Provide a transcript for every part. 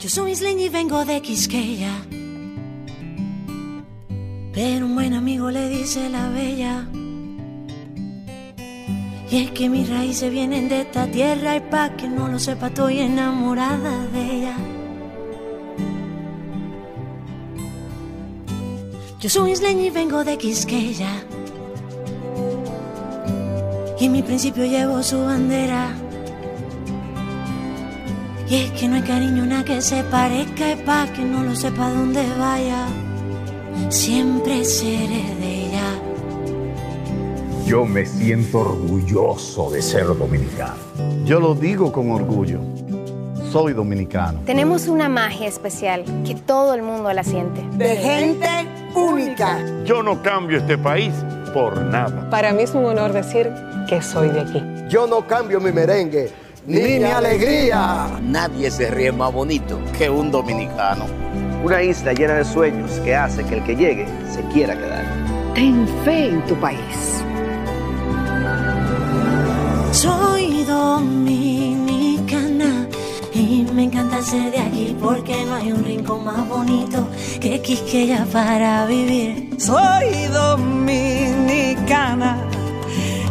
Yo soy isleña y vengo de Quisqueya. Pero un buen amigo le dice la bella. Y es que mis raíces vienen de esta tierra y pa' que no lo sepa estoy enamorada de ella. Yo soy isleña y vengo de Quisqueya. Y en mi principio llevo su bandera. Y es que no hay cariño una que se parezca y pa' que no lo sepa dónde vaya. Siempre seré de ella. Yo me siento orgulloso de ser dominicano. Yo lo digo con orgullo. Soy dominicano. Tenemos una magia especial que todo el mundo la siente. De gente única. Yo no cambio este país por nada. Para mí es un honor decir que soy de aquí. Yo no cambio mi merengue ni, mi alegría. Nadie se ríe más bonito que un dominicano. Una isla llena de sueños que hace que el que llegue se quiera quedar. Ten fe en tu país. Soy dominicana y me encanta ser de aquí porque no hay un rincón más bonito que Quisqueya para vivir. Soy dominicana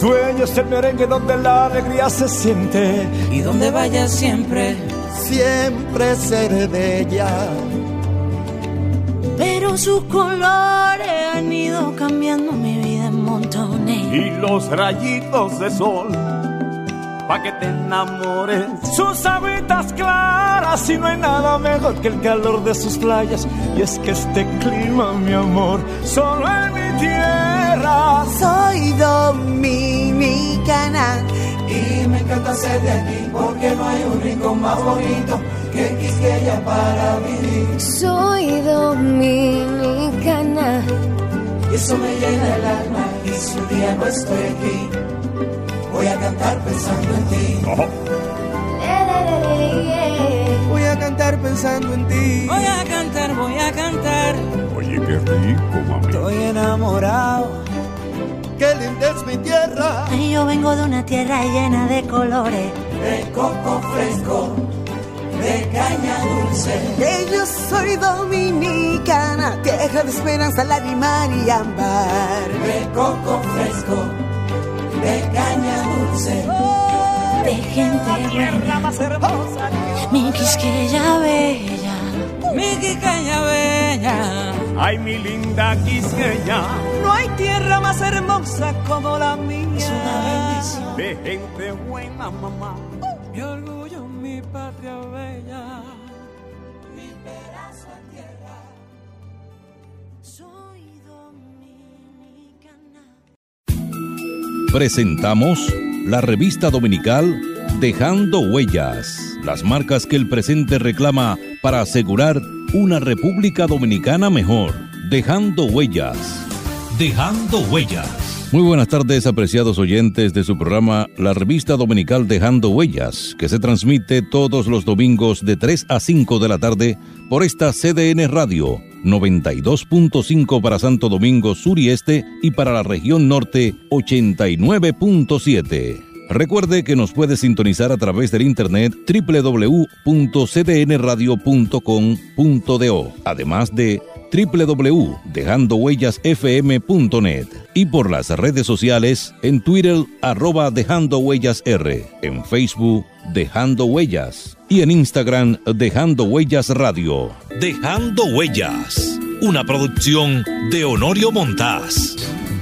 Dueño es el merengue donde la alegría se siente. Y donde vaya siempre, siempre seré de ella. Pero sus colores han ido cambiando mi vida en montones. Y los rayitos de sol, pa' que te enamores. Sus habitas claras y no hay nada mejor que el calor de sus playas. Y es que este clima, mi amor, solo en mi tierra. Soy dominicana y me encanta ser de aquí porque no hay un rincón más bonito que Quisqueya para vivir. Soy dominicana y eso me llena el alma y si un día no estoy aquí voy a cantar pensando en ti. Voy a cantar pensando en ti. Voy a cantar, voy a cantar. Oye, qué rico, mami. Estoy enamorado. Qué linda es mi tierra. Ay, yo vengo de una tierra llena de colores. De coco fresco, de caña dulce. Que yo soy dominicana, tierra de esperanza, lágrima y ámbar. De coco fresco, de caña dulce. de gente buena. más hermosa. Mi Quisqueya bella. Mi Quisqueya bella. Ay, mi linda Quisqueya. No hay tierra más hermosa como la mía. Es una bendición. De gente buena, mamá. Mi orgullo, mi patria bella. Mi pedazo de tierra. Soy dominicana. Presentamos la revista dominical Dejando Huellas, las marcas que el presente reclama para asegurar una República Dominicana mejor. Dejando Huellas. Dejando Huellas. Muy buenas tardes, apreciados oyentes de su programa La Revista Dominical Dejando Huellas, que se transmite todos los domingos de 3 a 5 de la tarde por esta CDN Radio 92.5 para Santo Domingo Sur y Este y para la región norte 89.7. Recuerde que nos puede sintonizar a través del internet www.cdnradio.com.do, además de www.dejandohuellasfm.net y por las redes sociales en Twitter arroba Dejando Huellas R, en Facebook Dejando Huellas y en Instagram Dejando Huellas Radio. Dejando Huellas, una producción de Honorio Montás,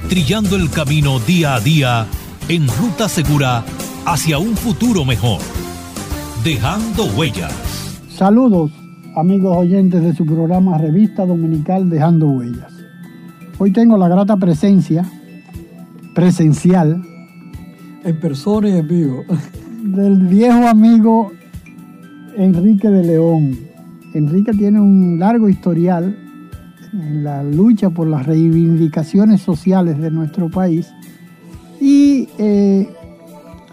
trillando el camino día a día en ruta segura hacia un futuro mejor. Dejando Huellas. Saludos amigos oyentes de su programa Revista Dominical Dejando Huellas. Hoy tengo la grata presencia presencial en persona y en vivo del viejo amigo Enrique de León. Enrique tiene un largo historial en la lucha por las reivindicaciones sociales de nuestro país. Y eh,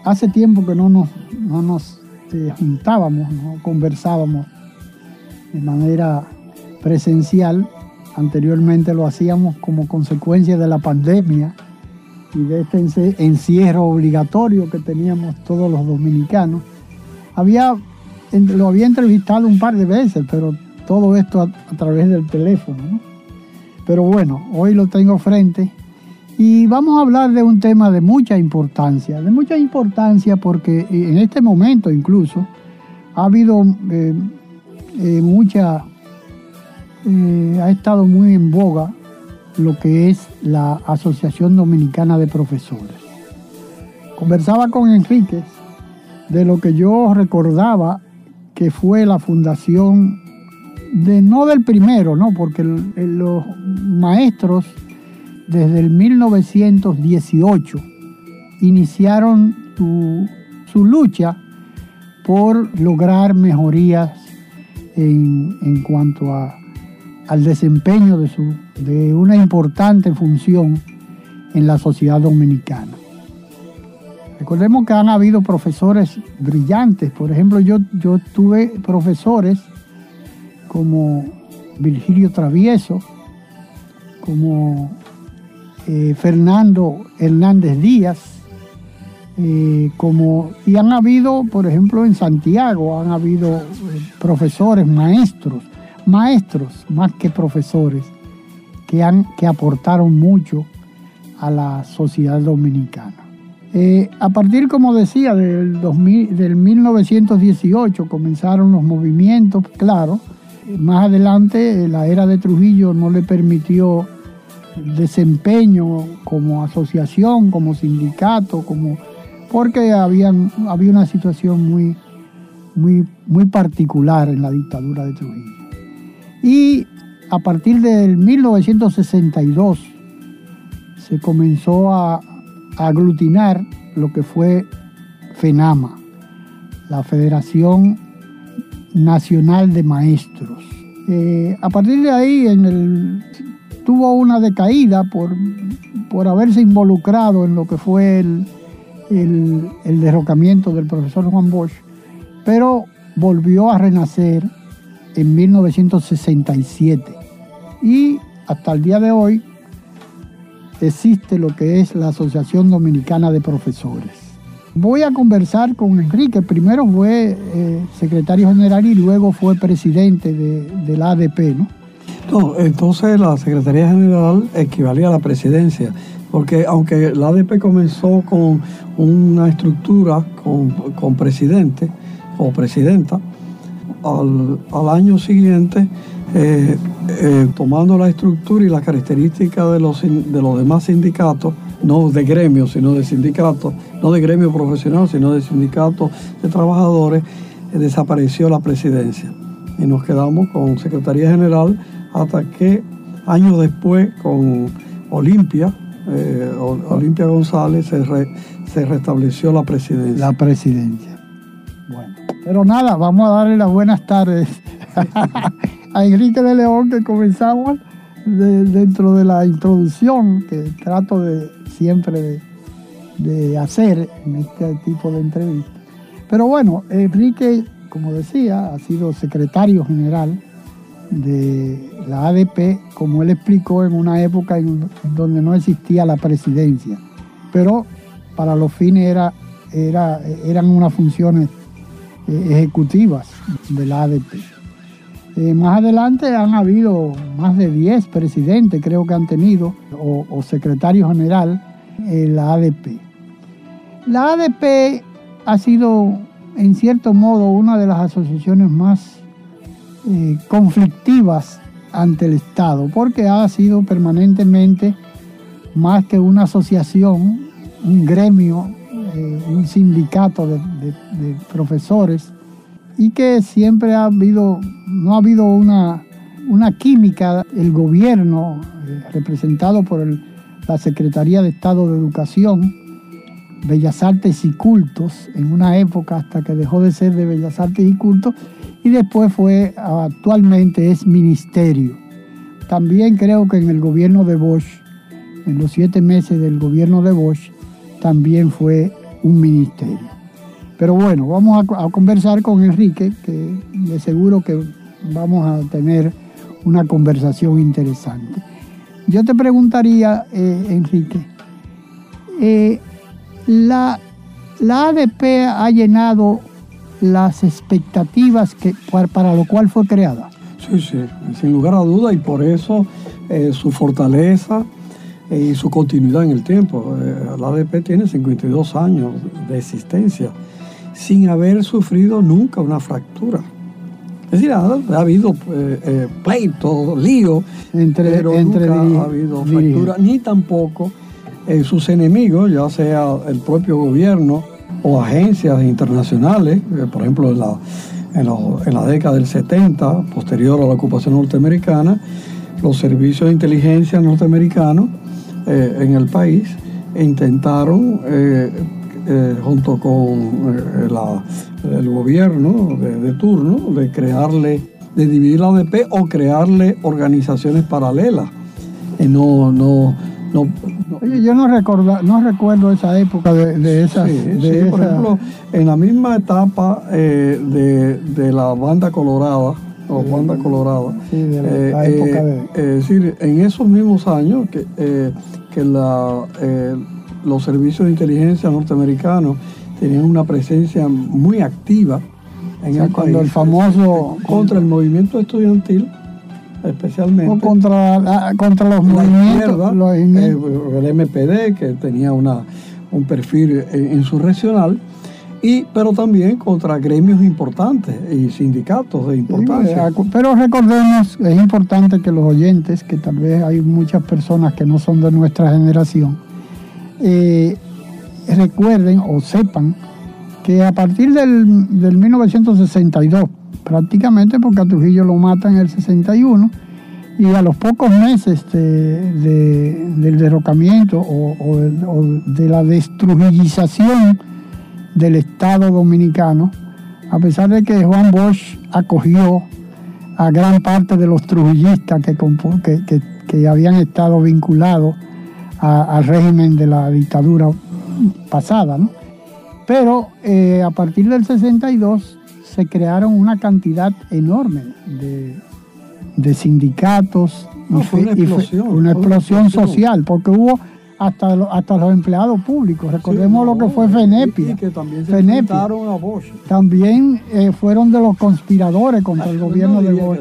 hace tiempo que no nos, no nos eh, juntábamos, no conversábamos de manera presencial. Anteriormente lo hacíamos como consecuencia de la pandemia y de este encierro obligatorio que teníamos todos los dominicanos. Había, lo había entrevistado un par de veces, pero todo esto a, través del teléfono. Pero bueno, hoy lo tengo frente y vamos a hablar de un tema de mucha importancia, de mucha importancia porque en este momento incluso ha habido eh, eh, mucha, eh, ha estado muy en boga lo que es la Asociación Dominicana de Profesores. Conversaba con Enríquez de lo que yo recordaba que fue la fundación de no del primero, no, porque los maestros desde el 1918 iniciaron su, lucha por lograr mejorías en, cuanto a, al desempeño de, su, de una importante función en la sociedad dominicana. Recordemos que han habido profesores brillantes, por ejemplo, yo, yo tuve profesores como Virgilio Travieso, como eh, Fernando Hernández Díaz, eh, como, y han habido, por ejemplo, en Santiago, han habido eh, profesores, maestros, maestros más que profesores, que, han, que aportaron mucho a la sociedad dominicana. a partir, como decía, del, 2000, del 1918 comenzaron los movimientos, claro, más adelante la era de Trujillo no le permitió desempeño como asociación, como sindicato, como porque había una situación muy, muy, muy particular en la dictadura de Trujillo. Y a partir del 1962 se comenzó a, a aglutinar lo que fue FENAMA, la Federación Nacional de Maestros. Eh, a partir de ahí en el tuvo una decaída por, por haberse involucrado en lo que fue el, el, derrocamiento del profesor Juan Bosch, pero volvió a renacer en 1967 y hasta el día de hoy existe lo que es la Asociación Dominicana de Profesores. Voy a conversar con Enrique, primero fue eh, secretario general y luego fue presidente de, de la ADP, ¿no? No, entonces la Secretaría General equivalía a la presidencia, porque aunque la ADP comenzó con una estructura con, presidente o presidenta, al, año siguiente, eh, eh, tomando la estructura y las características de los, de los demás sindicatos, no de gremios, sino de sindicatos, no de gremio profesional, sino de sindicatos de trabajadores, eh, desapareció la presidencia. Y nos quedamos con Secretaría General hasta que años después con Olimpia, eh, Olimpia González, se, restableció la presidencia. La presidencia. Bueno, pero nada, vamos a darle las buenas tardes a Enrique de León, que comenzamos dentro de la introducción que trato de siempre de, de hacer en este tipo de entrevistas. Pero bueno, Enrique, como decía, ha sido secretario general de la ADP, como él explicó, en una época en donde no existía la presidencia, pero para los fines era, era, eran unas funciones eh, ejecutivas de la ADP. Eh, más adelante han habido más de 10 presidentes, creo que han tenido, o, o secretario general en la ADP. La ADP ha sido, en cierto modo, una de las asociaciones más eh, conflictivas ante el Estado, porque ha sido permanentemente más que una asociación, un gremio, eh, un sindicato de, profesores, y que siempre ha habido, no ha habido una, una química, el gobierno, eh, representado por la Secretaría de Estado de Educación, Bellas Artes y Cultos, en una época hasta que dejó de ser de Bellas Artes y Cultos, y después fue, actualmente es ministerio. también creo que en el gobierno de Bosch, en los siete meses del gobierno de Bosch, también fue un ministerio. Pero bueno, vamos a, conversar con Enrique, que de seguro que vamos a tener una conversación interesante. Yo te preguntaría, eh, Enrique, eh, la, la ADP ha llenado las expectativas que, para, para lo cual fue creada. Sí, sí, sin lugar a duda y por eso eh, su fortaleza eh, y su continuidad en el tiempo. Eh, la ADP tiene 52 años de existencia sin haber sufrido nunca una fractura. Es decir, ha, ha habido pleitos, líos, Entre- pero entre nunca ha habido fractura, ni tampoco sus enemigos, ya sea el propio gobierno o agencias internacionales, eh, por ejemplo, en la, en, la, década del 70, posterior a la ocupación norteamericana, los servicios de inteligencia norteamericanos eh, en el país intentaron, eh, junto con el gobierno de, turno, de crearle, de dividir la ADP o crearle organizaciones paralelas. No, no, no, no- Oye, yo no, recorda, no recuerdo esa época de, de esas. Sí, de sí, por esa- ejemplo, en la misma etapa eh, de, de la banda colorada, o banda colorada, Sí, de la- eh, la eh, época de- eh, es decir, en esos mismos años que, que la, los servicios de inteligencia norteamericanos tenían una presencia muy activa en O sea, el cuando país, el famoso- contra el movimiento estudiantil, especialmente o contra, la- contra los movimientos. los eh, el MPD, que tenía una, un perfil eh, insurreccional, y, pero también contra gremios importantes y sindicatos de importancia. acu- pero recordemos, es importante que los oyentes, que tal vez hay muchas personas que no son de nuestra generación, eh, recuerden o sepan que a partir del, del 1962, prácticamente porque a Trujillo lo matan en el 61, y a los pocos meses de- de- del derrocamiento o, de- la destrujillización del Estado dominicano, a pesar de que Juan Bosch acogió a gran parte de los trujillistas que, que, que- habían estado vinculados al régimen de la dictadura pasada. Pero eh, a partir del 62 se crearon una cantidad enorme de, de sindicatos No, fue una fe- y fue una explosión social, porque hubo hasta, lo- hasta los empleados públicos. Recordemos lo que fue Fenepia. Y que también se a eh, fueron de los conspiradores contra el gobierno No de Bosch.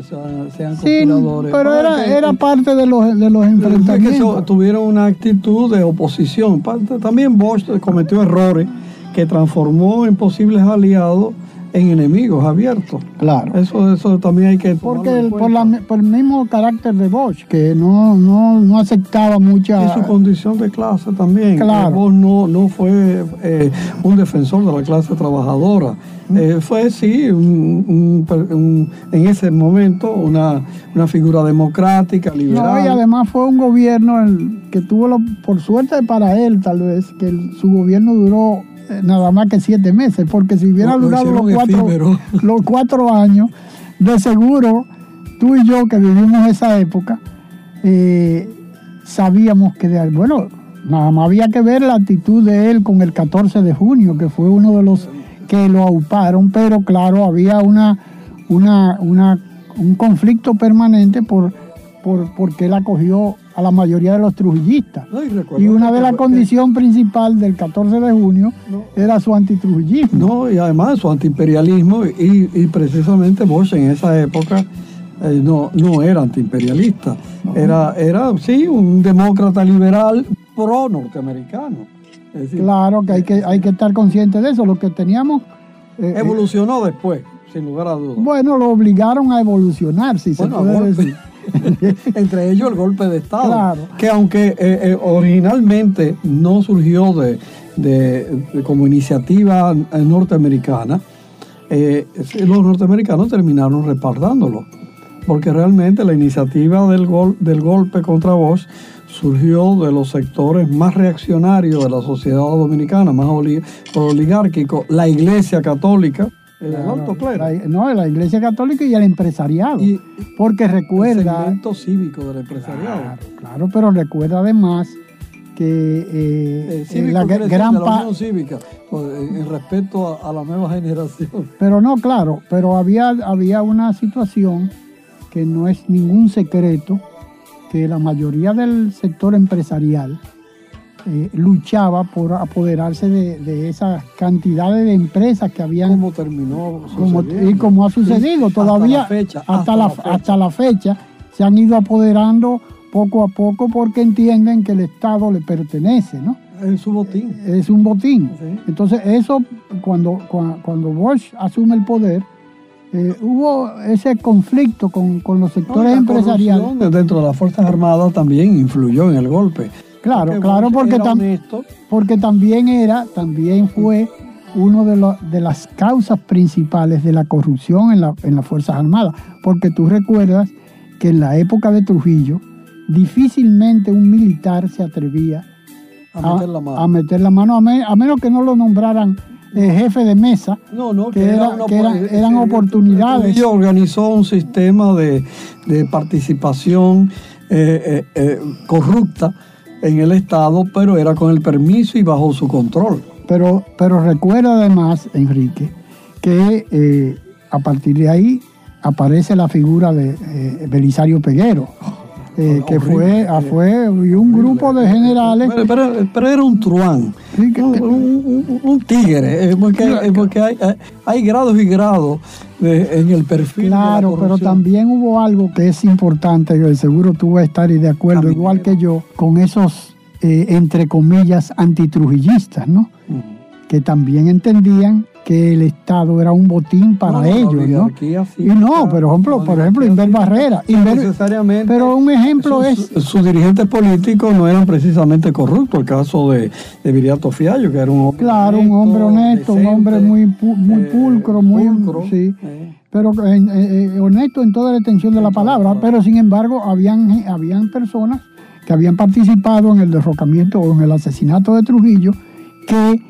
Sí, pero era, era parte de los, de los Es que enfrentamientos. tuvieron una actitud de oposición. Parte- También Bosch cometió errores que transformó en posibles aliados en enemigos abiertos. Claro. Eso, eso también hay que Porque el- por, la- por el mismo carácter de Bosch, que no, no, no aceptaba mucha... Y su condición de clase también. Claro. Bosch no, no fue eh, un defensor de la clase trabajadora. Eh, fue, sí, un- un en ese momento una, una figura democrática, No, liberal. y además fue un gobierno el que tuvo, la- por suerte para él tal vez, que el- su gobierno duró nada más que siete meses, porque si hubiera Lo- lo durado los cuatro, los cuatro años, de seguro tú y yo que vivimos esa época, eh, sabíamos que, de, bueno, nada más había que ver la actitud de él con el 14 de junio, que fue uno de los que lo auparon, pero claro, había una, una, una, un conflicto permanente por, por, porque él acogió a la mayoría de los trujillistas. Y una de las condiciones principales del 14 de junio era su antitrujillismo. No, y además su antiimperialismo, y, y precisamente Bosch en esa época eh, no, no era antiimperialista. Era, era, sí, un demócrata liberal pro-norteamericano. Es decir, Claro que hay que, hay que estar consciente de eso. Lo que teníamos... eh, eh, evolucionó después, sin lugar a dudas. bueno, lo obligaron a evolucionar, si Bueno, se puede decir. Entre ellos el golpe de Estado. Claro. Que aunque eh, eh, originalmente no surgió de, de- de como iniciativa eh, norteamericana, eh, los norteamericanos terminaron respaldándolo. Porque realmente la iniciativa del, gol- del golpe contra Bosch surgió de los sectores más reaccionarios de la sociedad dominicana, más oli- oligárquicos, la iglesia católica, El alto clero. La, no, la Iglesia Católica y el empresariado. porque recuerda. El segmento cívico del empresariado. Claro, claro pero recuerda además que eh, eh, la gran parte cívica pues, en respeto a, a, la nueva generación. Pero no, claro, pero había, había una situación que no es ningún secreto, que la mayoría del sector empresarial eh, luchaba por apoderarse de, de, esas cantidades de empresas que habían. ¿Cómo terminó? Como, y como ha sucedido todavía, hasta la, fecha, hasta, la, fecha. hasta la fecha, se han ido apoderando poco a poco porque entienden que el Estado le pertenece, ¿no? Es su botín. Es un botín. Sí. Entonces, eso, cuando, cuando Bosch asume el poder, eh, hubo ese conflicto con, con los sectores no, empresariales. Dentro de las Fuerzas Armadas también influyó en el golpe. Claro, porque claro, porque, tam porque también era, también fue una de, las causas principales de la corrupción en, la, en las Fuerzas Armadas. Porque tú recuerdas que en la época de Trujillo, difícilmente un militar se atrevía a, a, meter, la mano. a meter la mano, a, me, a menos que no lo nombraran eh, jefe de mesa, no, no, que, que, era, era, que eran, eran oportunidades. Ella organizó un sistema de, de participación eh, eh, corrupta en el Estado, pero era con el permiso y bajo su control. Pero, pero recuerda además, Enrique, que a partir de ahí aparece la figura de Belisario Peguero. Eh, que fue, ah, fue y un grupo de generales. Pero, pero, pero era un truán, sí, que, un, un, un, tigre, eh, porque, porque hay, hay, hay, grados y grados de, en el perfil. Claro, pero también hubo algo que es importante, que seguro tú vas a estar de acuerdo, también. igual que yo, con esos, eh, entre comillas, antitrujillistas, ¿no? Mm. Que también entendían que el Estado era un botín para no, ellos, ¿no? Sí, y no, por ejemplo, por ejemplo, Inver Barrera. Inver, necesariamente. Pero un ejemplo es. Sus dirigentes políticos no eran precisamente corruptos. El caso de, de Viriato Fiallo, que era un hombre. Claro, honesto, un hombre honesto, decente, un hombre muy, muy eh, pulcro, muy. pulcro, sí. eh. Pero eh, honesto en toda la extensión de la palabra. Pero sin embargo, habían, habían personas que habían participado en el derrocamiento o en el asesinato de Trujillo que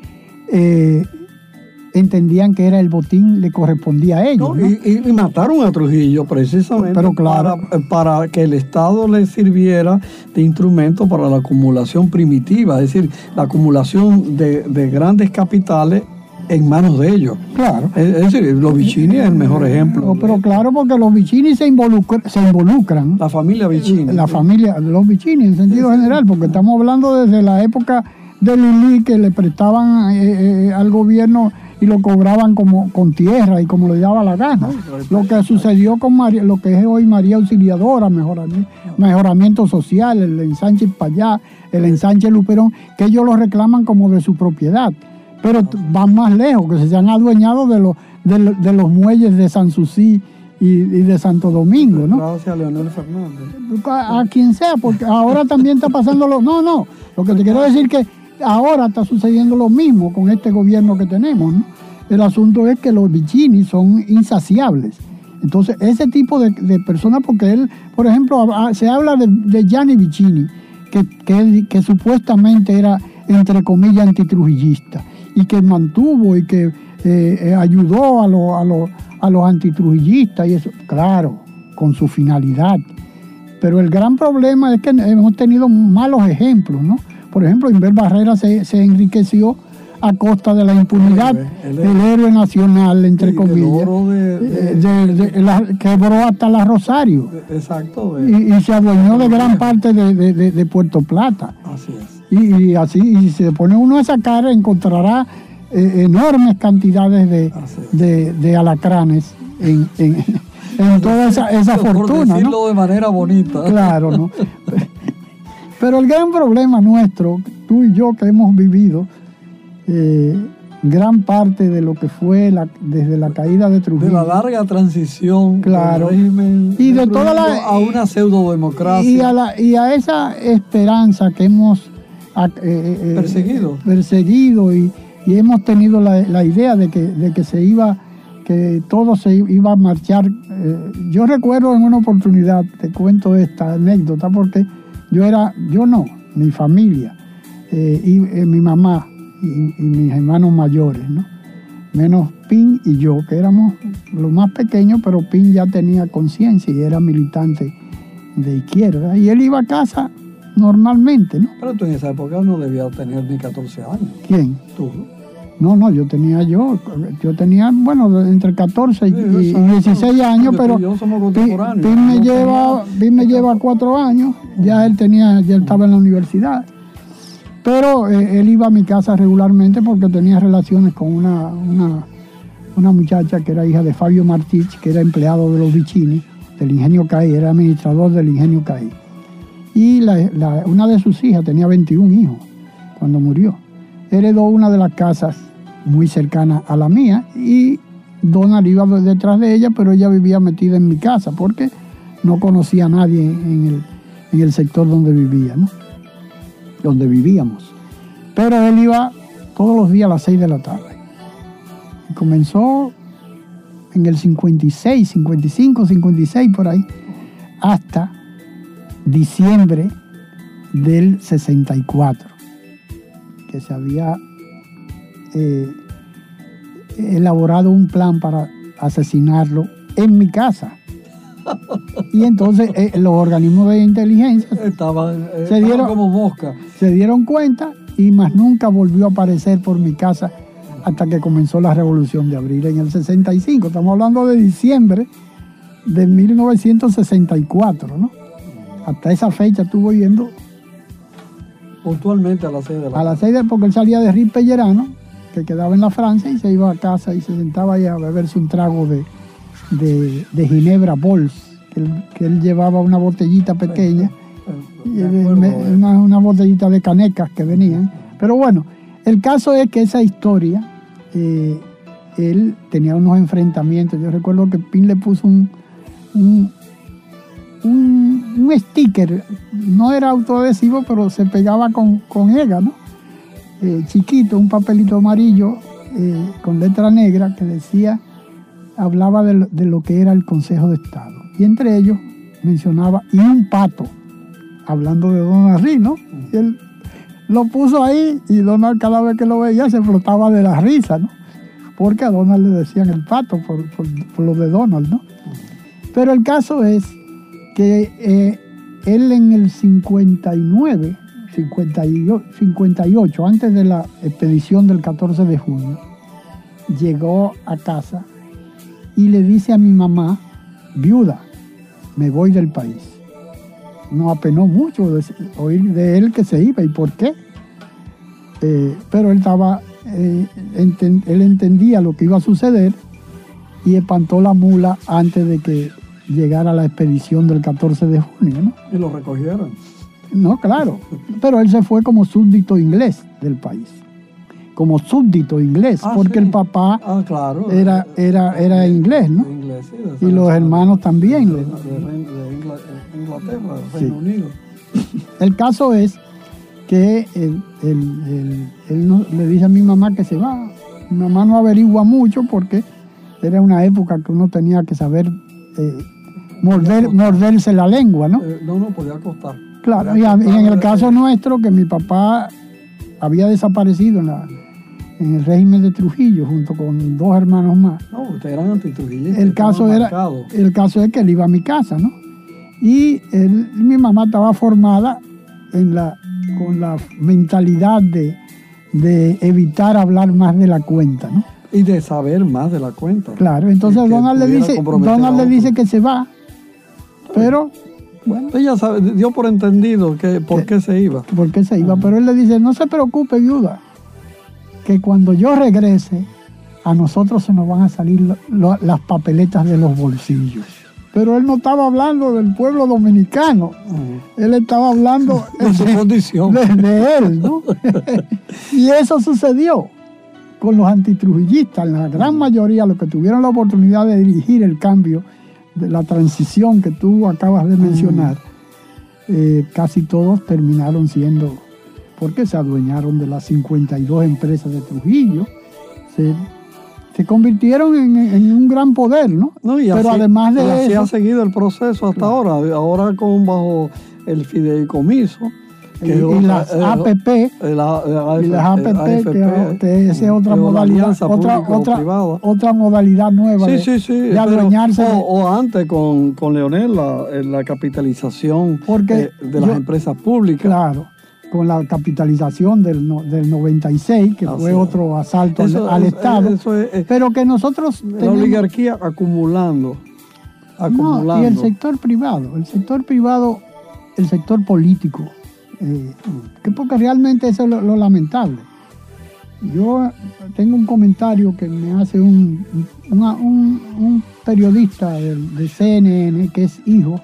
entendían que era el botín le correspondía a ellos. No, ¿no? Y, y, mataron a Trujillo precisamente Pero claro. para, para, que el Estado le sirviera de instrumento para la acumulación primitiva, es decir, la acumulación de, de grandes capitales en manos de ellos. Claro. Es, decir, los Vicini es el mejor ejemplo. No, pero claro, porque los Vicini se, involucra, se involucran. La familia Vicini. La familia, los Vicini en sentido sí, general, porque estamos hablando desde la época de Lili que le prestaban eh, eh, al gobierno y lo cobraban como con tierra y como le daba la gana. Lo que sucedió con María, lo que es hoy María Auxiliadora, mejoramiento, mejoramiento social, el ensanche Payá, el ensanche Luperón, que ellos lo reclaman como de su propiedad. Pero van más lejos, que se han adueñado de los, de, de los muelles de San Sucí y, y, de Santo Domingo, ¿no? Gracias a Leonel Fernández. A, a, quien sea, porque ahora también está pasando lo... No, no, lo que te quiero decir que ahora está sucediendo lo mismo con este gobierno que tenemos, ¿no? El asunto es que los Vicini son insaciables. Entonces, ese tipo de, personas, porque él, por ejemplo, se habla de, Gianni Vicini, que, que, supuestamente era, entre comillas, antitrujillista, y que mantuvo y que eh, ayudó a, a los antitrujillistas, y eso, claro, con su finalidad. Pero el gran problema es que hemos tenido malos ejemplos, ¿no? Por ejemplo, Inver Barrera se, se enriqueció a costa de la impunidad el héroe, el héroe nacional, entre sí, comillas, de, de, de, la, quebró hasta la Rosario. Exacto. Y, y, se adueñó de gran parte de, Puerto Plata. Así es. Y, y, así, y si se pone uno a sacar, encontrará eh, enormes cantidades de, de, alacranes en, en, en toda esa, esa Por fortuna. decirlo ¿no? de manera bonita. Claro, ¿no? Pero el gran problema nuestro, tú y yo que hemos vivido, eh, gran parte de lo que fue la, desde la caída de Trujillo. De la larga transición claro. régimen y de toda la a una pseudo democracia y a, la, y a esa esperanza que hemos a, eh, eh, perseguido perseguido y, y hemos tenido la, la, idea de que, de que se iba que todo se iba a marchar eh, yo recuerdo en una oportunidad te cuento esta anécdota porque yo era yo no mi familia y mi mamá y, y, mis hermanos mayores, ¿no? menos Pin y yo, que éramos los más pequeños, pero Pin ya tenía conciencia y era militante de izquierda. Y él iba a casa normalmente, ¿no? Pero tú en esa época no debías tener ni 14 años. ¿Quién? Tú. No, no, yo tenía yo, yo tenía, bueno, entre 14 y, Sí, y yo sé, 16 años, pero. Pin me lleva, tenía- Pin me lleva cuatro años, ya él tenía, ya él estaba en la universidad. Pero eh, él iba a mi casa regularmente porque tenía relaciones con una, una, una muchacha que era hija de Fabio Martich, que era empleado de los Vicini, del ingenio CAI, era administrador del ingenio CAI. Y la- la- una de sus hijas tenía 21 hijos cuando murió. Heredó una de las casas muy cercana a la mía y Donald iba detrás de ella, pero ella vivía metida en mi casa porque no conocía a nadie en el, en el sector donde vivía, ¿no? donde vivíamos. Pero él iba todos los días a las 6 de la tarde. Y comenzó en el 56, 55, 56 por ahí, hasta diciembre del 64, que se había eh, elaborado un plan para asesinarlo en mi casa. Y entonces eh, los organismos de inteligencia Estaban, eh, Se dieron- como mosca. se dieron cuenta y más nunca volvió a aparecer por mi casa hasta que comenzó la revolución de abril en el 65. Estamos hablando de diciembre de 1964, ¿no? Hasta esa fecha estuvo yendo Puntualmente a las 6 de la a las 6 de porque él salía de Río Pellerano, que quedaba en la Francia, y se iba a casa y se sentaba ahí a beberse un trago de, de, de Ginebra Bols, que él, que él llevaba una botellita pequeña, y eh. una, una botellita de canecas que venían. Pero bueno, el caso es que esa historia, eh, él tenía unos enfrentamientos. Yo recuerdo que Pin le puso un, un, un- un sticker, no era autoadhesivo, pero se pegaba con, con EGA, ¿no? Eh, chiquito, un papelito amarillo eh, con letra negra que decía, hablaba de lo, que era el Consejo de Estado. Y entre ellos mencionaba, y un pato, hablando de Donald Rí, ¿no? Y él lo puso ahí y Donald cada vez que lo veía se flotaba de la risa, ¿no? Porque a Donald le decían el pato por, por- por lo de Donald, ¿no? Pero el caso es que eh, él en el 59, 58, 58, antes de la expedición del 14 de junio, llegó a casa y le dice a mi mamá, viuda, me voy del país. No apenó mucho oír de él que se iba y por qué. Eh, pero él estaba, eh, él entendía lo que iba a suceder y espantó la mula antes de que llegara la expedición del 14 de junio. Y lo recogieron. No, claro. Pero él se fue como súbdito inglés del país. Como súbdito inglés, Ah, porque sí. el papá Ah, claro. era, era, era inglés, ¿no? Inglés, sí, de Y los hermanos también. de, de- de Ingla- Inglaterra. Reino Unido. El caso es que él, él- él- él no- le dice a mi mamá que se va. Mi mamá no averigua mucho porque era una época que uno tenía que saber eh, morder, morderse la lengua, ¿no? Eh, no, no podía costar. Claro, y, a- y en el caso nuestro, que mi papá había desaparecido en, la, en el régimen de Trujillo junto con dos hermanos más. No, ustedes eran antitrujillistas. El caso, era, el caso es que él iba a mi casa, ¿no? Y él- mi mamá estaba formada en la, con la mentalidad de, de evitar hablar más de la cuenta, ¿no? Y de saber más de la cuenta. Claro, entonces Donald le dice, Donald le dice que se va, pero bueno, Ella sabe, dio por entendido que por qué se iba. ¿por qué se iba? Pero él le dice, no se preocupe, viuda, que cuando yo regrese, a nosotros se nos van a salir lo- lo- las papeletas de los bolsillos. Pero él no estaba hablando del pueblo dominicano, él estaba hablando De su condición. de, de él, ¿no? y eso sucedió con los antitrujillistas, la gran mayoría, los que tuvieron la oportunidad de dirigir el cambio, de la transición que tú acabas de mencionar, eh, casi todos terminaron siendo, porque se adueñaron de las 52 empresas de Trujillo, se, se convirtieron en, en un gran poder, ¿no? No, y Pero así- además de así eso, ha seguido el proceso hasta ahora. Ahora con bajo el fideicomiso, y, las APP, y las APP, que, es otra modalidad, otra, otra, otra modalidad nueva sí, sí, sí, de adueñarse. o, antes con, con Leonel, la, la capitalización de, las empresas públicas. Claro con la capitalización del, del 96, que fue otro asalto al, Estado, pero que nosotros... La oligarquía acumulando, acumulando. y el sector privado, el sector privado, el sector político, eh, que porque realmente eso es lo, lamentable. Yo tengo un comentario que me hace un, un, periodista de CNN que es hijo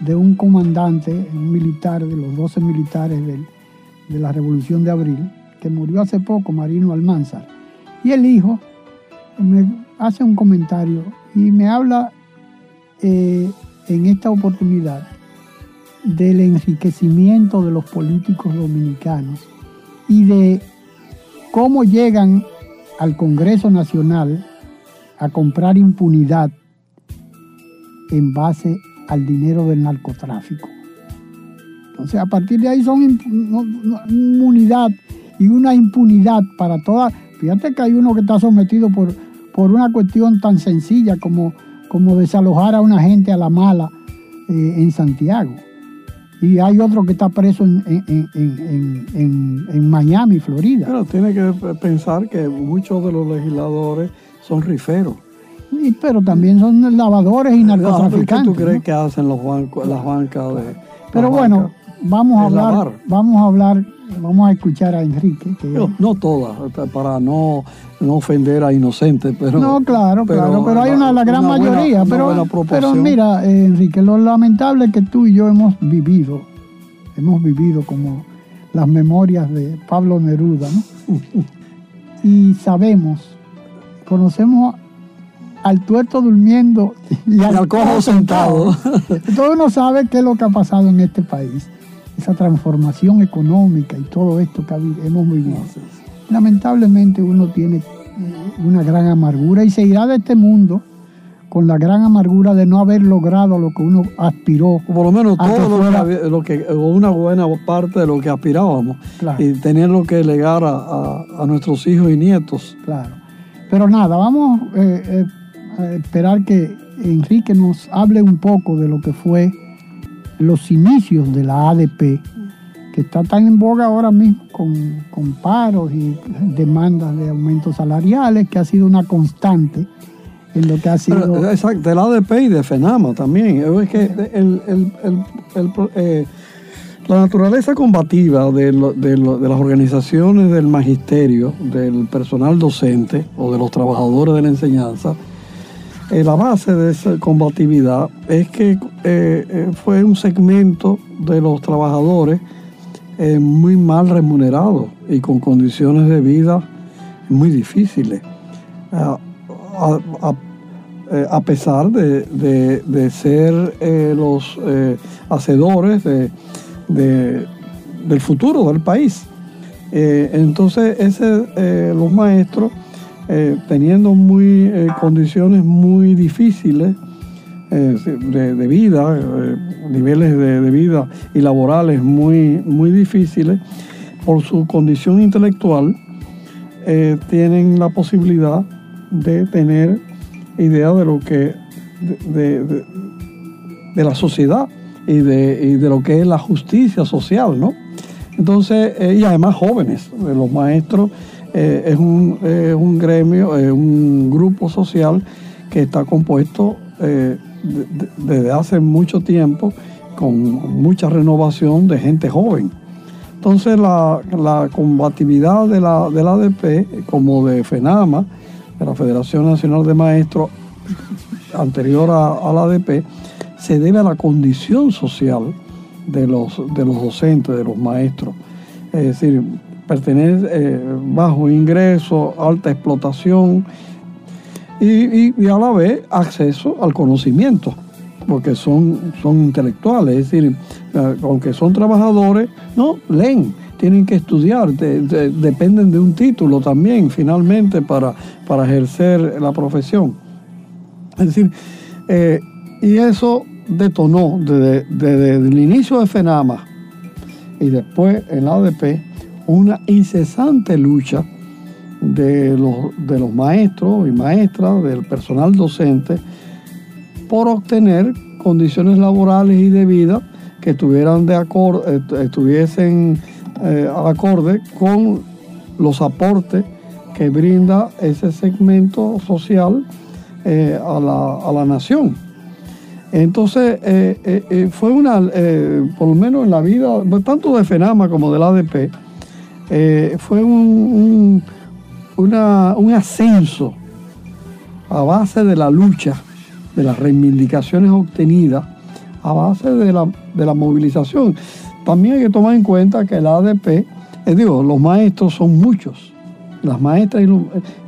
de un comandante, un militar, de los 12 militares de la Revolución de Abril, que murió hace poco, Marino Almanzar. Y el hijo me hace un comentario y me habla eh, en esta oportunidad del enriquecimiento de los políticos dominicanos y de cómo llegan al Congreso Nacional a comprar impunidad en base al dinero del narcotráfico. Entonces, a partir de ahí son inmunidad y una impunidad para todas. Fíjate que hay uno que está sometido por, por una cuestión tan sencilla como, como desalojar a una gente a la mala eh, en Santiago. Y hay otro que está preso en, en, Miami, Florida. Pero tiene que pensar que muchos de los legisladores son riferos. pero también son lavadores y narcotraficantes. ¿Qué tú crees que hacen los bancos, las bancas de.? Pero bueno, vamos a hablar, vamos a hablar, vamos a escuchar a Enrique. no, todas, para no, ofender a inocentes, pero. No, claro, claro, pero hay una, la gran mayoría. pero, pero mira, eh, Enrique, lo lamentable es que tú y yo hemos vivido, hemos vivido como las memorias de Pablo Neruda, ¿no? y sabemos, conocemos al tuerto durmiendo y al, cojo sentado. Entonces uno sabe qué es lo que ha pasado en este país esa transformación económica y todo esto que hemos vivido. Lamentablemente uno tiene una gran amargura y se irá de este mundo con la gran amargura de no haber logrado lo que uno aspiró. Por lo menos todo lo, que, o una buena parte de lo que aspirábamos. Y tenerlo que legar a, nuestros hijos y nietos. Claro. Pero nada, vamos eh, eh, a esperar que Enrique nos hable un poco de lo que fue los inicios de la ADP, que está tan en boga ahora mismo con, paros y demandas de aumentos salariales, que ha sido una constante en lo que ha sido... exacto, de la ADP y de FENAMA también. Es que eh, la naturaleza combativa de, las organizaciones del magisterio, del personal docente o de los trabajadores de la enseñanza, eh, la base de esa combatividad es que eh, eh, fue un segmento de los trabajadores muy mal remunerados y con condiciones de vida muy difíciles. A, pesar de, ser los hacedores del futuro del país. entonces, ese, los maestros eh, teniendo muy, eh, condiciones muy difíciles eh, de, vida, niveles de, vida y laborales muy, muy difíciles, por su condición intelectual, tienen la posibilidad de tener idea de lo que, de, la sociedad y de, de, lo que es la justicia social, ¿no? Entonces, y además jóvenes, los maestros eh, es, un, gremio, es un grupo social que está compuesto eh, desde hace mucho tiempo con mucha renovación de gente joven. Entonces la, combatividad de la, del ADP, como de FENAMA, de la Federación Nacional de Maestros, anterior a, la ADP, se debe a la condición social de los, de los docentes, de los maestros. Es decir, pertenece eh, bajo ingreso, alta explotación y, a la vez acceso al conocimiento, porque son, son intelectuales, es decir, eh, aunque son trabajadores, no, leen, tienen que estudiar, dependen de un título también finalmente para, para ejercer la profesión. Es decir, eh, y eso detonó desde, desde el inicio de FENAMA y después en la ADP una incesante lucha de los, de los maestros y maestras, del personal docente, por obtener condiciones laborales y de vida que estuvieran de acord, estuviesen eh, acorde con los aportes que brinda ese segmento social eh, a, la, a, la, nación. Entonces, eh, fue una, por lo menos en la vida, tanto de FENAMA como del ADP, fue un, un ascenso a base de la lucha, de las reivindicaciones obtenidas, a base de la, de la movilización. También hay que tomar en cuenta que el ADP, eh, digo, los maestros son muchos. Las maestras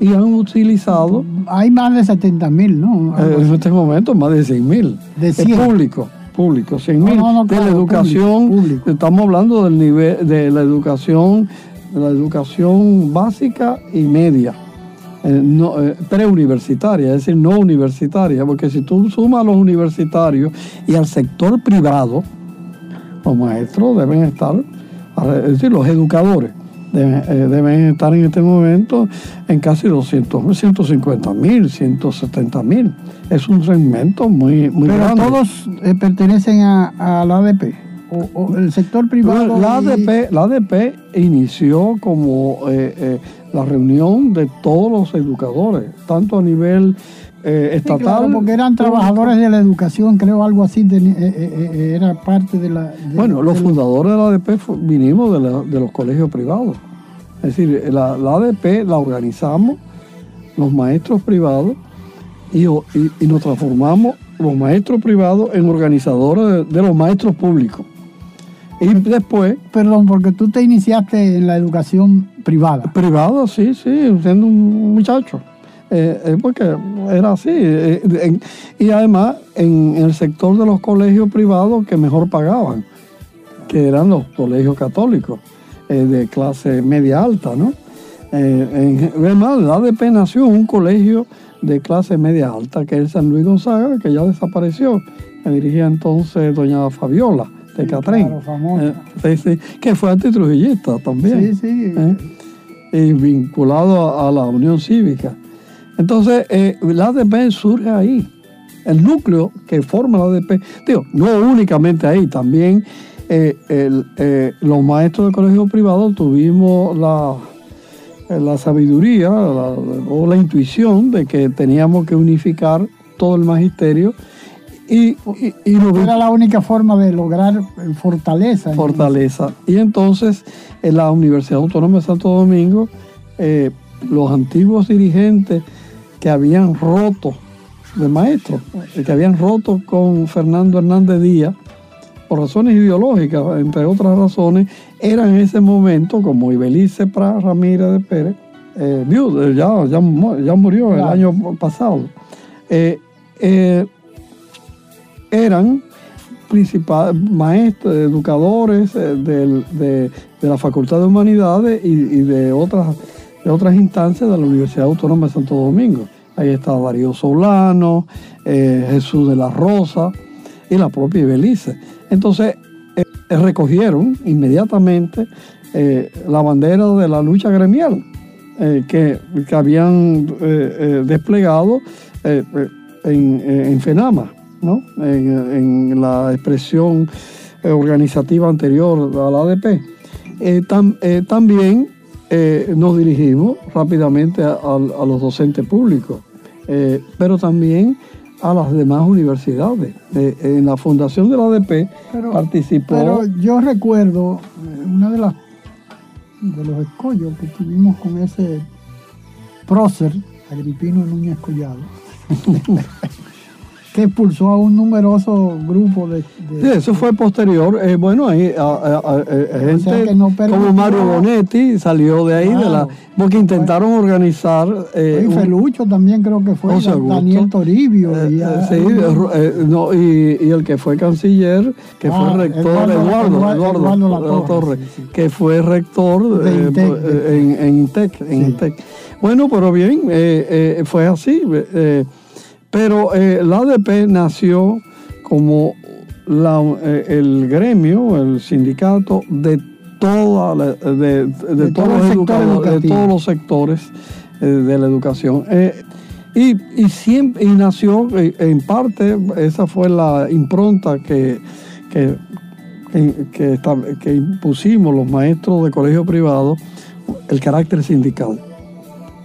y, han utilizado... Hay más de 70 mil, ¿no? Eh, en este momento más de 100 mil. Es público, público, 100 mil. de la educación, estamos hablando del nivel de la educación, la educación básica y media. Eh, no, preuniversitaria, es decir, no universitaria, porque si tú sumas a los universitarios y al sector privado, los maestros deben estar, es decir, los educadores deben, eh, estar en este momento en casi 200, 150 mil, 170 mil. Es un segmento muy, muy Pero todos eh, pertenecen a, la ADP. O, el sector privado. La, ADP, la ADP inició como eh, la reunión de todos los educadores, tanto a nivel eh, estatal. porque eran trabajadores de la educación, creo, algo así, eh, eh, era parte de la... bueno, los fundadores de la ADP vinimos de, los colegios privados. Es decir, la, ADP la organizamos los maestros privados y, nos transformamos los maestros privados en organizadores de, los maestros públicos. Y después... Perdón, porque tú te iniciaste en la educación privada. Privada, sí, sí, siendo un muchacho. Eh, eh, porque era así. Eh, y además en, el sector de los colegios privados que mejor pagaban, que eran los colegios católicos de clase media alta, ¿no? en, además, la ADP nació un colegio de clase media alta, que es San Luis Gonzaga, que ya desapareció. Me dirigía entonces doña Fabiola de Catrén, que fue antitrujillista también. y vinculado a la Unión Cívica. Entonces, eh, la ADP surge ahí. El núcleo que forma la ADP, digo, no únicamente ahí, también eh, eh, los maestros de colegio privado tuvimos la, la sabiduría o la intuición de que teníamos que unificar todo el magisterio y, era la única forma de lograr fortaleza. Fortaleza. Y entonces en la Universidad Autónoma de Santo Domingo, los antiguos dirigentes que habían roto de maestro, que habían roto con Fernando Hernández Díaz por razones ideológicas, entre otras razones, eran en ese momento, como Ibelice Pra Ramírez de Pérez, eh, ya, ya, murió el año pasado, eh, eh, eran maestros, educadores de, la Facultad de Humanidades y, de, otras, de otras instancias de la Universidad Autónoma de Santo Domingo. Ahí estaba Darío Solano, eh, Jesús de la Rosa y la propia Ibelice. Entonces eh, recogieron inmediatamente eh, la bandera de la lucha gremial que, habían desplegado en, FENAMA, ¿no? en, la expresión organizativa anterior a la ADP. también eh, nos dirigimos rápidamente a, los docentes públicos, eh, pero también a las demás universidades. Eh, en la fundación de la ADP participó. Pero yo recuerdo una de las de los escollos que tuvimos con ese prócer, Agripino Núñez Collado. que expulsó a un numeroso grupo de... sí, eso fue posterior. Eh, bueno, ahí gente como Mario Bonetti salió de ahí, de la, porque intentaron organizar... Eh, y Felucho también creo que fue, Daniel Toribio. Eh, y, sí, no, y, el que fue canciller, que fue ah, rector, Eduardo, Eduardo, Torre, que fue rector en, INTEC. En INTEC. Bueno, pero bien, fue así. Pero eh, la ADP nació como eh, el gremio, el sindicato de, toda de, todos los educadores, de todos los sectores eh, de la educación. y, siempre, y nació, en parte, esa fue la impronta que, que, que, impusimos los maestros de colegio privado, el carácter sindical.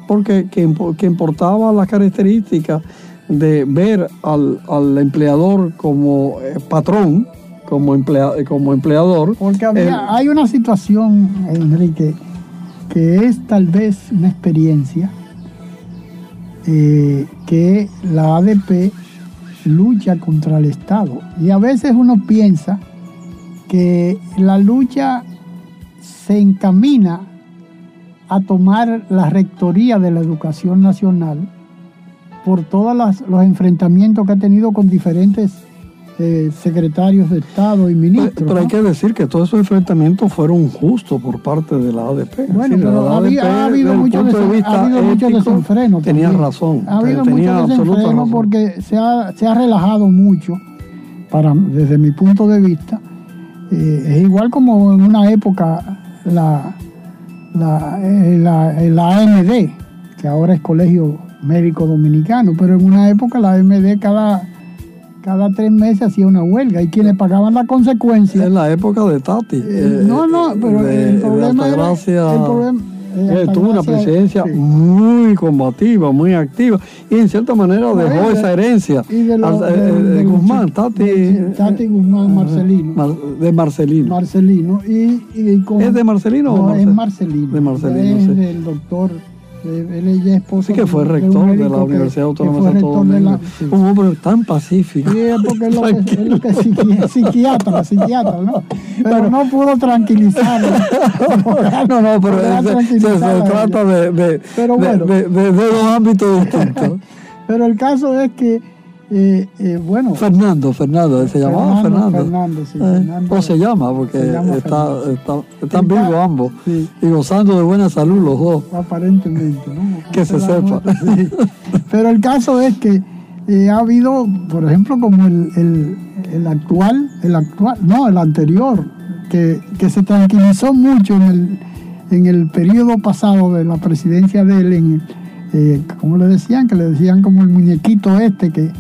Porque que, que importaba las características de ver al, empleador como eh, patrón, como, como empleador. Porque hay una situación, Enrique, que es tal vez una experiencia eh, que la ADP lucha contra el Estado. Y a veces uno piensa que la lucha se encamina a tomar la rectoría de la educación nacional por todos los enfrentamientos que ha tenido con diferentes eh, secretarios de Estado y ministros. Pero, hay que decir que todos esos enfrentamientos fueron justos por parte de la ADP. Bueno, pero ha, habido muchos desenfrenos. Tenía razón. Ha habido muchos desenfrenos porque se ha, se ha relajado mucho, para, desde mi punto de vista. Eh, es igual como en una época la, la, eh, la, la AMD, que ahora es Colegio médico dominicano, pero en una época la MD cada, cada tres meses hacía una huelga y quienes pagaban la consecuencia. En la época de Tati. Eh, eh, no, no, pero el problema era. El problema, eh, tuvo una presidencia muy combativa, muy activa y en cierta manera dejó esa herencia de, Guzmán, Tati, Tati Guzmán Marcelino. de Marcelino. Marcelino. Y, ¿Es de Marcelino no, o Es Marcelino. De Marcelino. Es del doctor él ya esposo sí, que fue rector de, la Universidad Autónoma de Santo Domingo. Un hombre tan pacífico. Sí, porque es lo que, es lo que es psiquiatra, psiquiatra, ¿no? Pero, no pudo tranquilizarlo. no, no, pero se, se, trata de, de, de, de, dos ámbitos distintos. pero el caso es que eh, eh, bueno. Fernando, Fernando, se llamaba Fernando. Fernando, sí, eh, o se llama, porque está, están vivos ambos y gozando de buena salud los dos. Aparentemente, ¿no? que se sepa. Pero el caso es que ha habido, por ejemplo, como el, el, actual, el actual, no, el anterior, que, que se tranquilizó mucho en el, en el periodo pasado de la presidencia de él, en, eh, como le decían, que le decían como el muñequito este que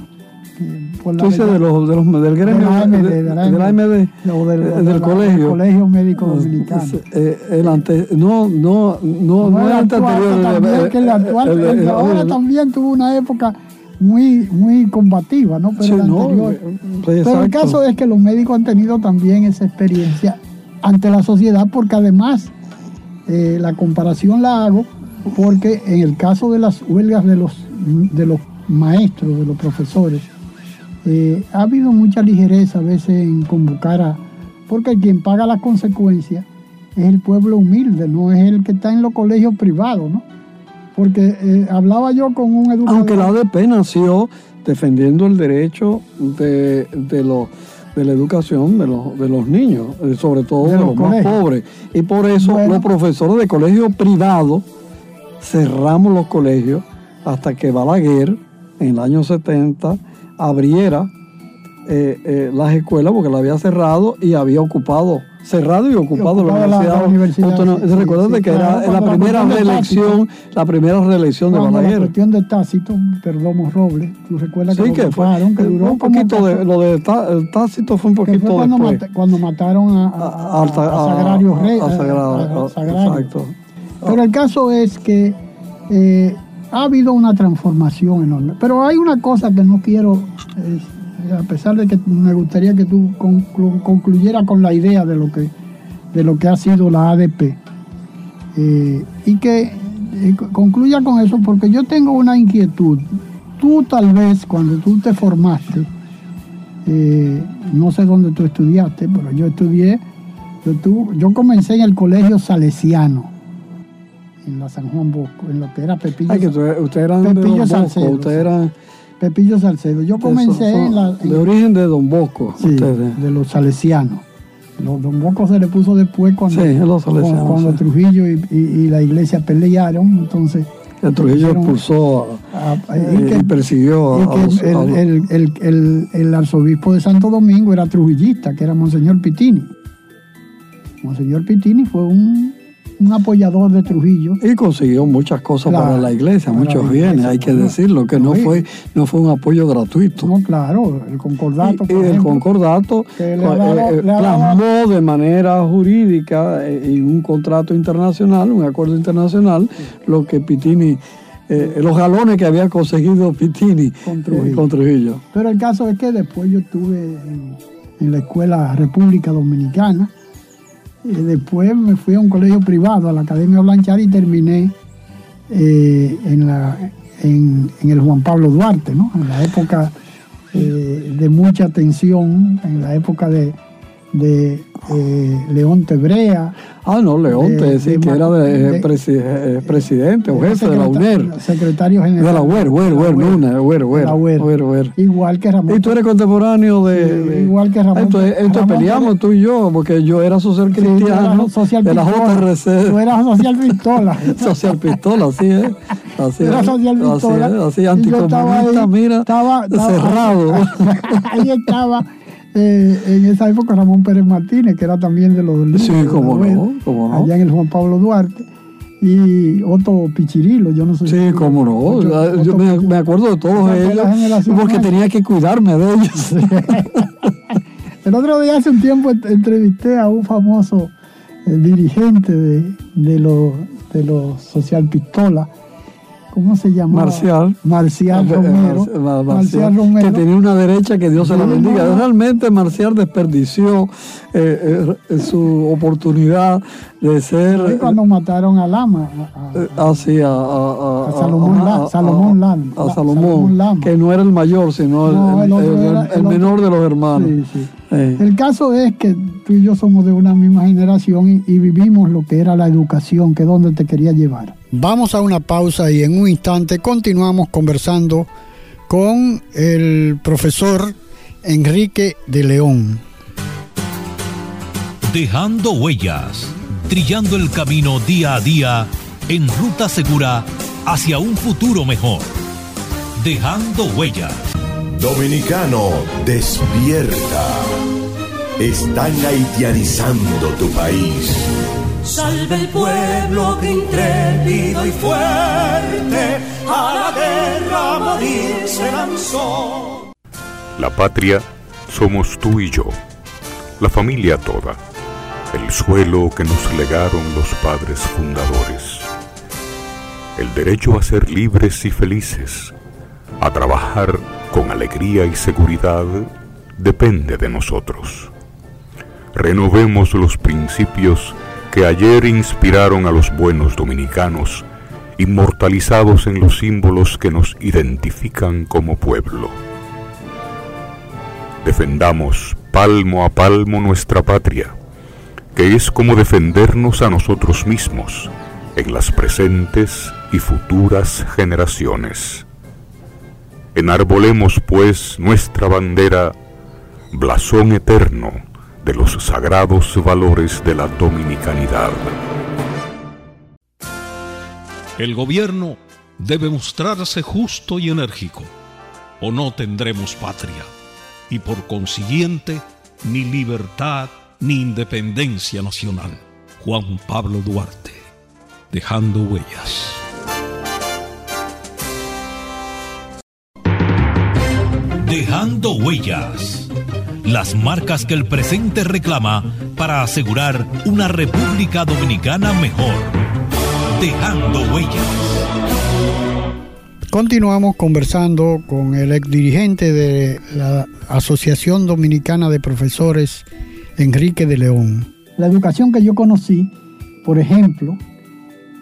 entonces, de los, de los, del gremio, de la AMD, del, colegio. Colegio Médico Dominicano. Eh, el ante, no, no, no, no, el anterior. También, que el actual, ahora también tuvo una época muy, muy combativa, ¿no? Pero, el, anterior, pero el caso es que los médicos han tenido también esa experiencia ante la sociedad, porque además eh, la comparación la hago porque en el caso de las huelgas de los, de los maestros, de los profesores, eh, ha habido mucha ligereza a veces en convocar a... Porque quien paga las consecuencias es el pueblo humilde, no es el que está en los colegios privados, ¿no? Porque eh, hablaba yo con un educador... Aunque la ADP nació defendiendo el derecho de, de los de la educación de los, de los niños, eh, sobre todo de, los, más pobres. Y por eso los profesores de colegios privados cerramos los colegios hasta que Balaguer, en el año 70, abriera eh, eh, las escuelas porque la había cerrado y había ocupado, cerrado y ocupado, la, universidad. La, que era la primera reelección, la primera reelección de Balaguer. La cuestión de Tácito, Perdomo Robles, tú recuerdas que, sí, que, fue, que duró un poquito de, lo de Tácito fue un poquito fue cuando, después. cuando mataron a, a, a, Sagrario Rey. Exacto. Pero el caso es que eh, ha habido una transformación enorme. Pero hay una cosa que no quiero, eh, a pesar de que me gustaría que tú concluyeras con la idea de lo que, de lo que ha sido la ADP. Eh, y que concluya con eso, porque yo tengo una inquietud. Tú tal vez cuando tú te formaste, no sé dónde tú estudiaste, pero yo estudié, yo, yo comencé en el colegio salesiano en la San Juan Bosco, en lo que era Pepillo, Ay, que usted, Pepillo de Salcedo. Usted era... Pepillo Salcedo. Yo comencé en la... de origen de Don Bosco. Sí, de los salesianos. don Bosco se le puso después cuando, sí, los cuando, Trujillo y, la iglesia pelearon. Entonces, El Trujillo expulsó y, y, persiguió a, los, el, el, el arzobispo de Santo Domingo era trujillista, que era Monseñor Pitini. Monseñor Pitini fue un, un, apoyador de Trujillo. Y consiguió muchas cosas claro, para la iglesia, muchos la bienes, hay que claro. decirlo, que no fue, no fue un apoyo gratuito. No, claro, el concordato. Y, y el concordato eh, eh, plasmó de manera jurídica eh, en un contrato internacional, un acuerdo internacional, sí. lo que Pitini. Eh, los galones que había conseguido Pitini con Trujillo. Eh, con Trujillo. Pero el caso es que después yo estuve en, en la Escuela República Dominicana, después me fui a un colegio privado, a la Academia Blanchard, y terminé eh, en, la, en, el Juan Pablo Duarte, ¿no? en la época eh, de mucha tensión, en la época de, de eh, León Tebrea. Ah, no, León, de, sí, de, que era de, de presi eh, presidente o jefe de la UNER. Secretario general. De la UER, UER, UER, UER, UER, UER. Igual que Ramón. Y tú eres contemporáneo de... Igual que Ramón. Entonces, entonces Ramón peleamos tú y yo, porque yo era social cristiano de la JRC. Tú eras social pistola. social pistola, así es. Así era social pistola. Así, es, así anticomunista, mira, estaba, cerrado. ahí estaba eh, en esa época Ramón Pérez Martínez, que era también de los libros, Sí, cómo no, cómo no. Allá en el Juan Pablo Duarte. Y Otto Pichirilo, yo no sé. Sí, cómo no. Otto, yo Otto me, me, acuerdo de todos ellos. Porque tenía que cuidarme de ellos. el otro día, hace un tiempo, entrevisté a un famoso eh, dirigente de, de los de los Social Pistola ¿cómo se llama? Marcial. Marcial Romero. Marcial, Marcial Romero. Que tenía una derecha que Dios se la bendiga. No, no. Realmente Marcial desperdició eh, eh, su oportunidad de ser. Sí, cuando mataron a Lama. Así, a, a, a Salomón, a, Salomón Salomón, Salomón que no era el mayor, sino no, el, el, el, el, menor de los hermanos. Sí, sí. El caso es que tú y yo somos de una misma generación y, y vivimos lo que era la educación, que es donde te quería llevar. Vamos a una pausa y en un instante continuamos conversando con el profesor Enrique de León. Dejando huellas, trillando el camino día a día en ruta segura hacia un futuro mejor. Dejando huellas. Dominicano, despierta. Están haitianizando tu país. Salve el pueblo que intrépido y fuerte a la guerra morir se lanzó. La patria somos tú y yo, la familia toda, el suelo que nos legaron los padres fundadores, el derecho a ser libres y felices, a trabajar con alegría y seguridad, depende de nosotros. Renovemos los principios que ayer inspiraron a los buenos dominicanos, inmortalizados en los símbolos que nos identifican como pueblo. Defendamos palmo a palmo nuestra patria, que es como defendernos a nosotros mismos en las presentes y futuras generaciones. Enarbolemos pues nuestra bandera, blasón eterno, de los sagrados valores de la dominicanidad. El gobierno debe mostrarse justo y enérgico, o no tendremos patria, y por consiguiente ni libertad ni independencia nacional. Juan Pablo Duarte, dejando huellas. Dejando huellas las marcas que el presente reclama para asegurar una República Dominicana mejor. Dejando huellas. Continuamos conversando con el ex dirigente de la Asociación Dominicana de Profesores, Enrique de León. La educación que yo conocí, por ejemplo,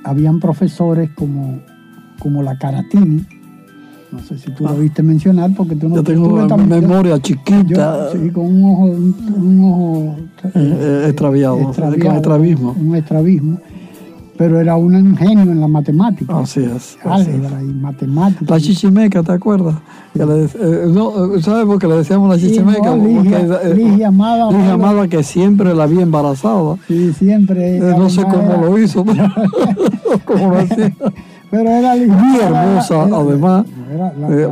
habían profesores como, como la Caratini, no sé si tú lo viste mencionar porque tú no Yo tengo una memoria chiquita. Yo, sí, con un ojo, un, un ojo eh, eh, extraviado, extraviado, con estrabismo. Un estrabismo. Pero era un genio en la matemática. Así es. Álgebra y matemática. La chichimeca, ¿te acuerdas? Que le, eh, no, ¿Sabes por qué le decíamos la chichimeca? Sí, no, Ligia, porque, eh, Ligia Amada. Ligia Amada que siempre la vi embarazada. Sí, siempre. No sé cómo era. lo hizo, pero cómo lo hacía. Pero era muy hermosa, además. Eh,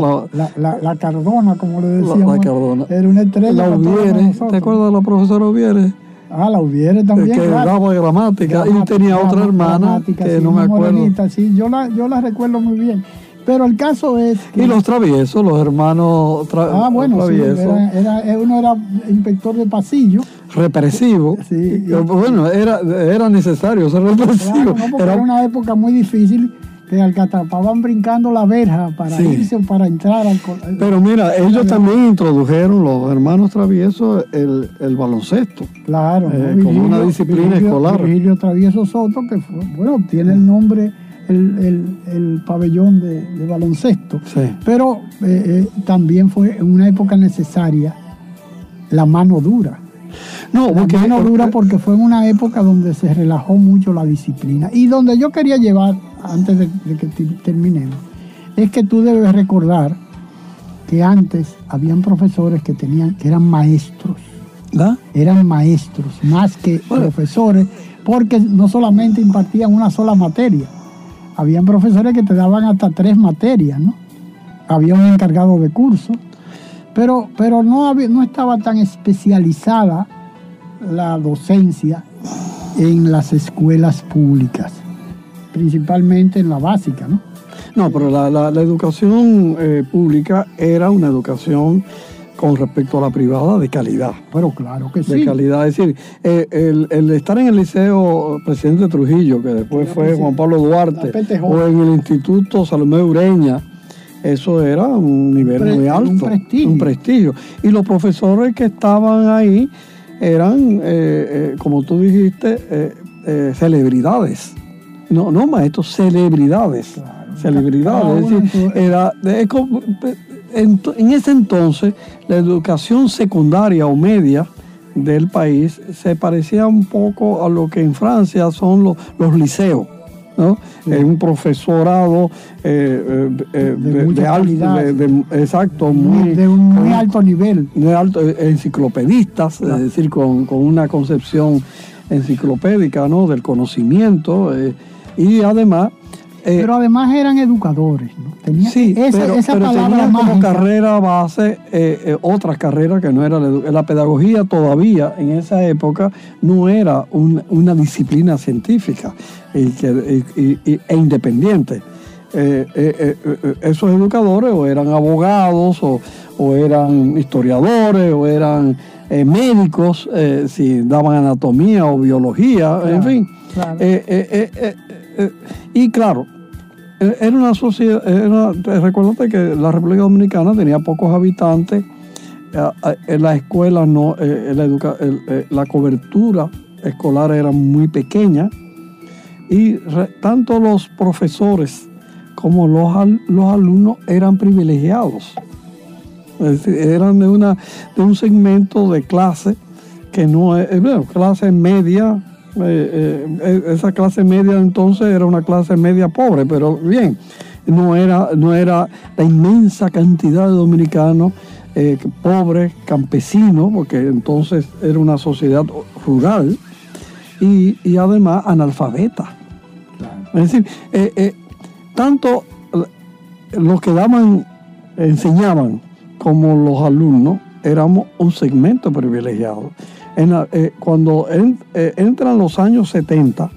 la, la, Cardona, como le decíamos. La, Cardona. Era una estrella. La Ubiere, ¿te acuerdas de la profesora Ubiere? Ah, la Ubiere también. Que daba gramática, y tenía otra hermana que no me acuerdo. sí, yo la, yo la recuerdo muy bien. Pero el caso es que... Y los traviesos, los hermanos ah, bueno, traviesos. Sí, era, uno era inspector de pasillo. Represivo. Sí. bueno, era, era necesario ser represivo. era... una época muy difícil que alcatrapaban brincando la verja para irse o para entrar al Pero mira, ellos también introdujeron, los hermanos traviesos, el, el baloncesto. Claro. Eh, como una disciplina escolar. Virgilio Travieso Soto, que fue, bueno, tiene el nombre el, pabellón de, baloncesto. Pero eh, eh, también fue en una época necesaria la mano dura. No, porque, mano dura porque fue en una época donde se relajó mucho la disciplina. Y donde yo quería llevar, antes de, que terminemos, es que tú debes recordar que antes habían profesores que tenían, que eran maestros. Eran maestros, más que profesores, porque no solamente impartían una sola materia, habían profesores que te daban hasta tres materias, ¿no? Había un encargado de curso, pero, pero no, no estaba tan especializada la docencia en las escuelas públicas, principalmente en la básica, ¿no? No, pero la, educación eh, pública era una educación con respecto a la privada de calidad. Pero claro que sí. De calidad. Es decir, eh, el, estar en el Liceo Presidente Trujillo, que después fue Juan Pablo Duarte, o en el Instituto Salomé Ureña, eso era un nivel muy alto. Un prestigio. Un prestigio. Y los profesores que estaban ahí eran, eh, eh, como tú dijiste, celebridades. No, no maestros, celebridades. Celebridades. es decir, era, en, ese entonces la educación secundaria o media del país se parecía un poco a lo que en Francia son los, los liceos. ¿no? un profesorado eh, eh, eh, de, alto, exacto, de un muy alto nivel. De alto, enciclopedistas, es decir, con, con, una concepción enciclopédica ¿no? del conocimiento y además eh, pero además eran educadores, ¿no? sí, pero, tenían como carrera base eh, eh, otras carreras que no era la, pedagogía todavía en esa época no era una disciplina científica y e independiente. esos educadores o eran abogados o, eran historiadores o eran médicos, si daban anatomía o biología, en fin. Y claro, eh, era una sociedad, recuérdate que la República Dominicana tenía pocos habitantes, eh, eh, en la escuela no, la, la cobertura escolar era muy pequeña y tanto los profesores como los, los alumnos eran privilegiados. eran de, una, de un segmento de clase que no es, bueno, clase media, eh, eh, esa clase media entonces era una clase media pobre, pero bien, no era, no era la inmensa cantidad de dominicanos eh, pobres, campesinos, porque entonces era una sociedad rural y, además analfabeta. Es decir, tanto los que daban, enseñaban como los alumnos éramos un segmento privilegiado. Eh, cuando eh, entran los años 70,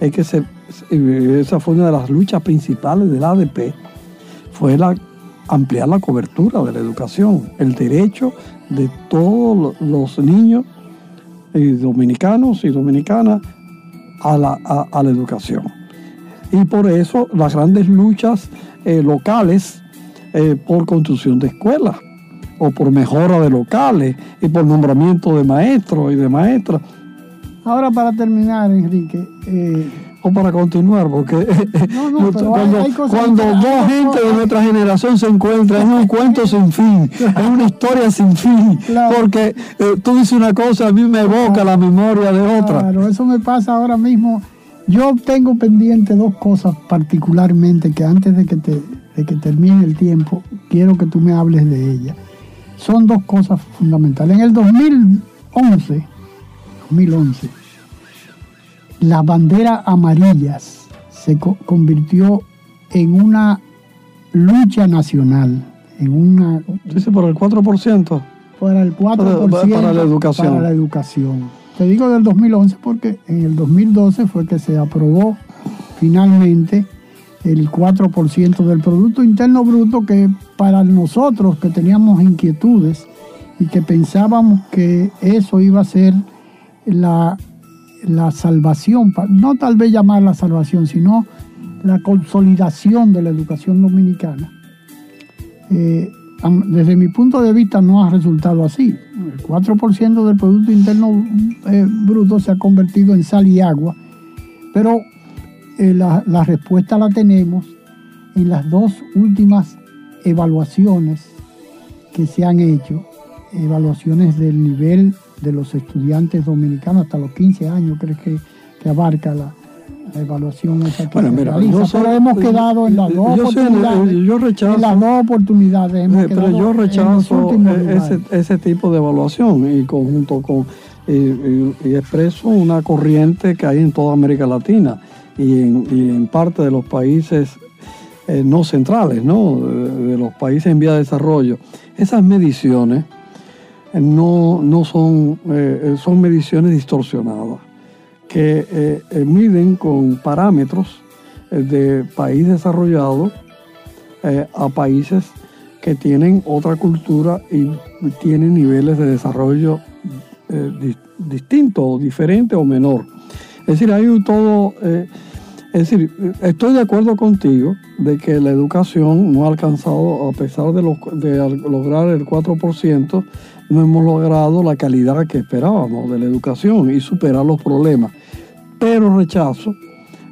es que se, esa fue una de las luchas principales del ADP, fue la, ampliar la cobertura de la educación, el derecho de todos los niños dominicanos y dominicanas a la, educación. Y por eso las grandes luchas eh, locales por construcción de escuelas o por mejora de locales y por nombramiento de maestros y de maestras. Ahora para terminar, Enrique. Eh, o para continuar, porque cuando, dos gente de nuestra generación se encuentran, es un cuento sin fin, es una historia sin fin, porque eh, tú dices una cosa, a mí me evoca la memoria de otra. Claro, eso me pasa ahora mismo. Yo tengo pendiente dos cosas particularmente que antes de que, te, de que termine el tiempo, quiero que tú me hables de ellas son dos cosas fundamentales. En el 2011, 2011 la bandera amarillas se convirtió en una lucha nacional, en una... Dice por el 4%. Para el 4% para la educación. Para la educación. Te digo del 2011 porque en el 2012 fue que se aprobó finalmente el 4% del Producto Interno Bruto que para nosotros que teníamos inquietudes y que pensábamos que eso iba a ser la, la salvación, no tal vez llamar la salvación, sino la consolidación de la educación dominicana. Eh, desde mi punto de vista no ha resultado así. El 4% del Producto Interno eh, Bruto se ha convertido en sal y agua, pero eh, la, la, respuesta la tenemos en las dos últimas evaluaciones que se han hecho, evaluaciones del nivel de los estudiantes dominicanos hasta los 15 años, creo que, que abarca la, la evaluación esa que bueno, mira, realiza, pero hemos quedado en las dos yo oportunidades. yo rechazo- en las dos oportunidades hemos Eh, pero yo rechazo eh, ese, tipo de evaluación y conjunto con y, y- y expreso una corriente que hay en toda América Latina y en, parte de los países eh, no centrales, ¿no? De, los países en vía de desarrollo. Esas mediciones eh, no, no son, eh, son mediciones distorsionadas que miden con parámetros de país desarrollado a países que tienen otra cultura y tienen niveles de desarrollo di- distintos, diferentes o menor. Es decir, hay un todo... es decir, estoy de acuerdo contigo de que la educación no ha alcanzado, a pesar de, lograr el 4%, no hemos logrado la calidad que esperábamos de la educación y superar los problemas. Pero rechazo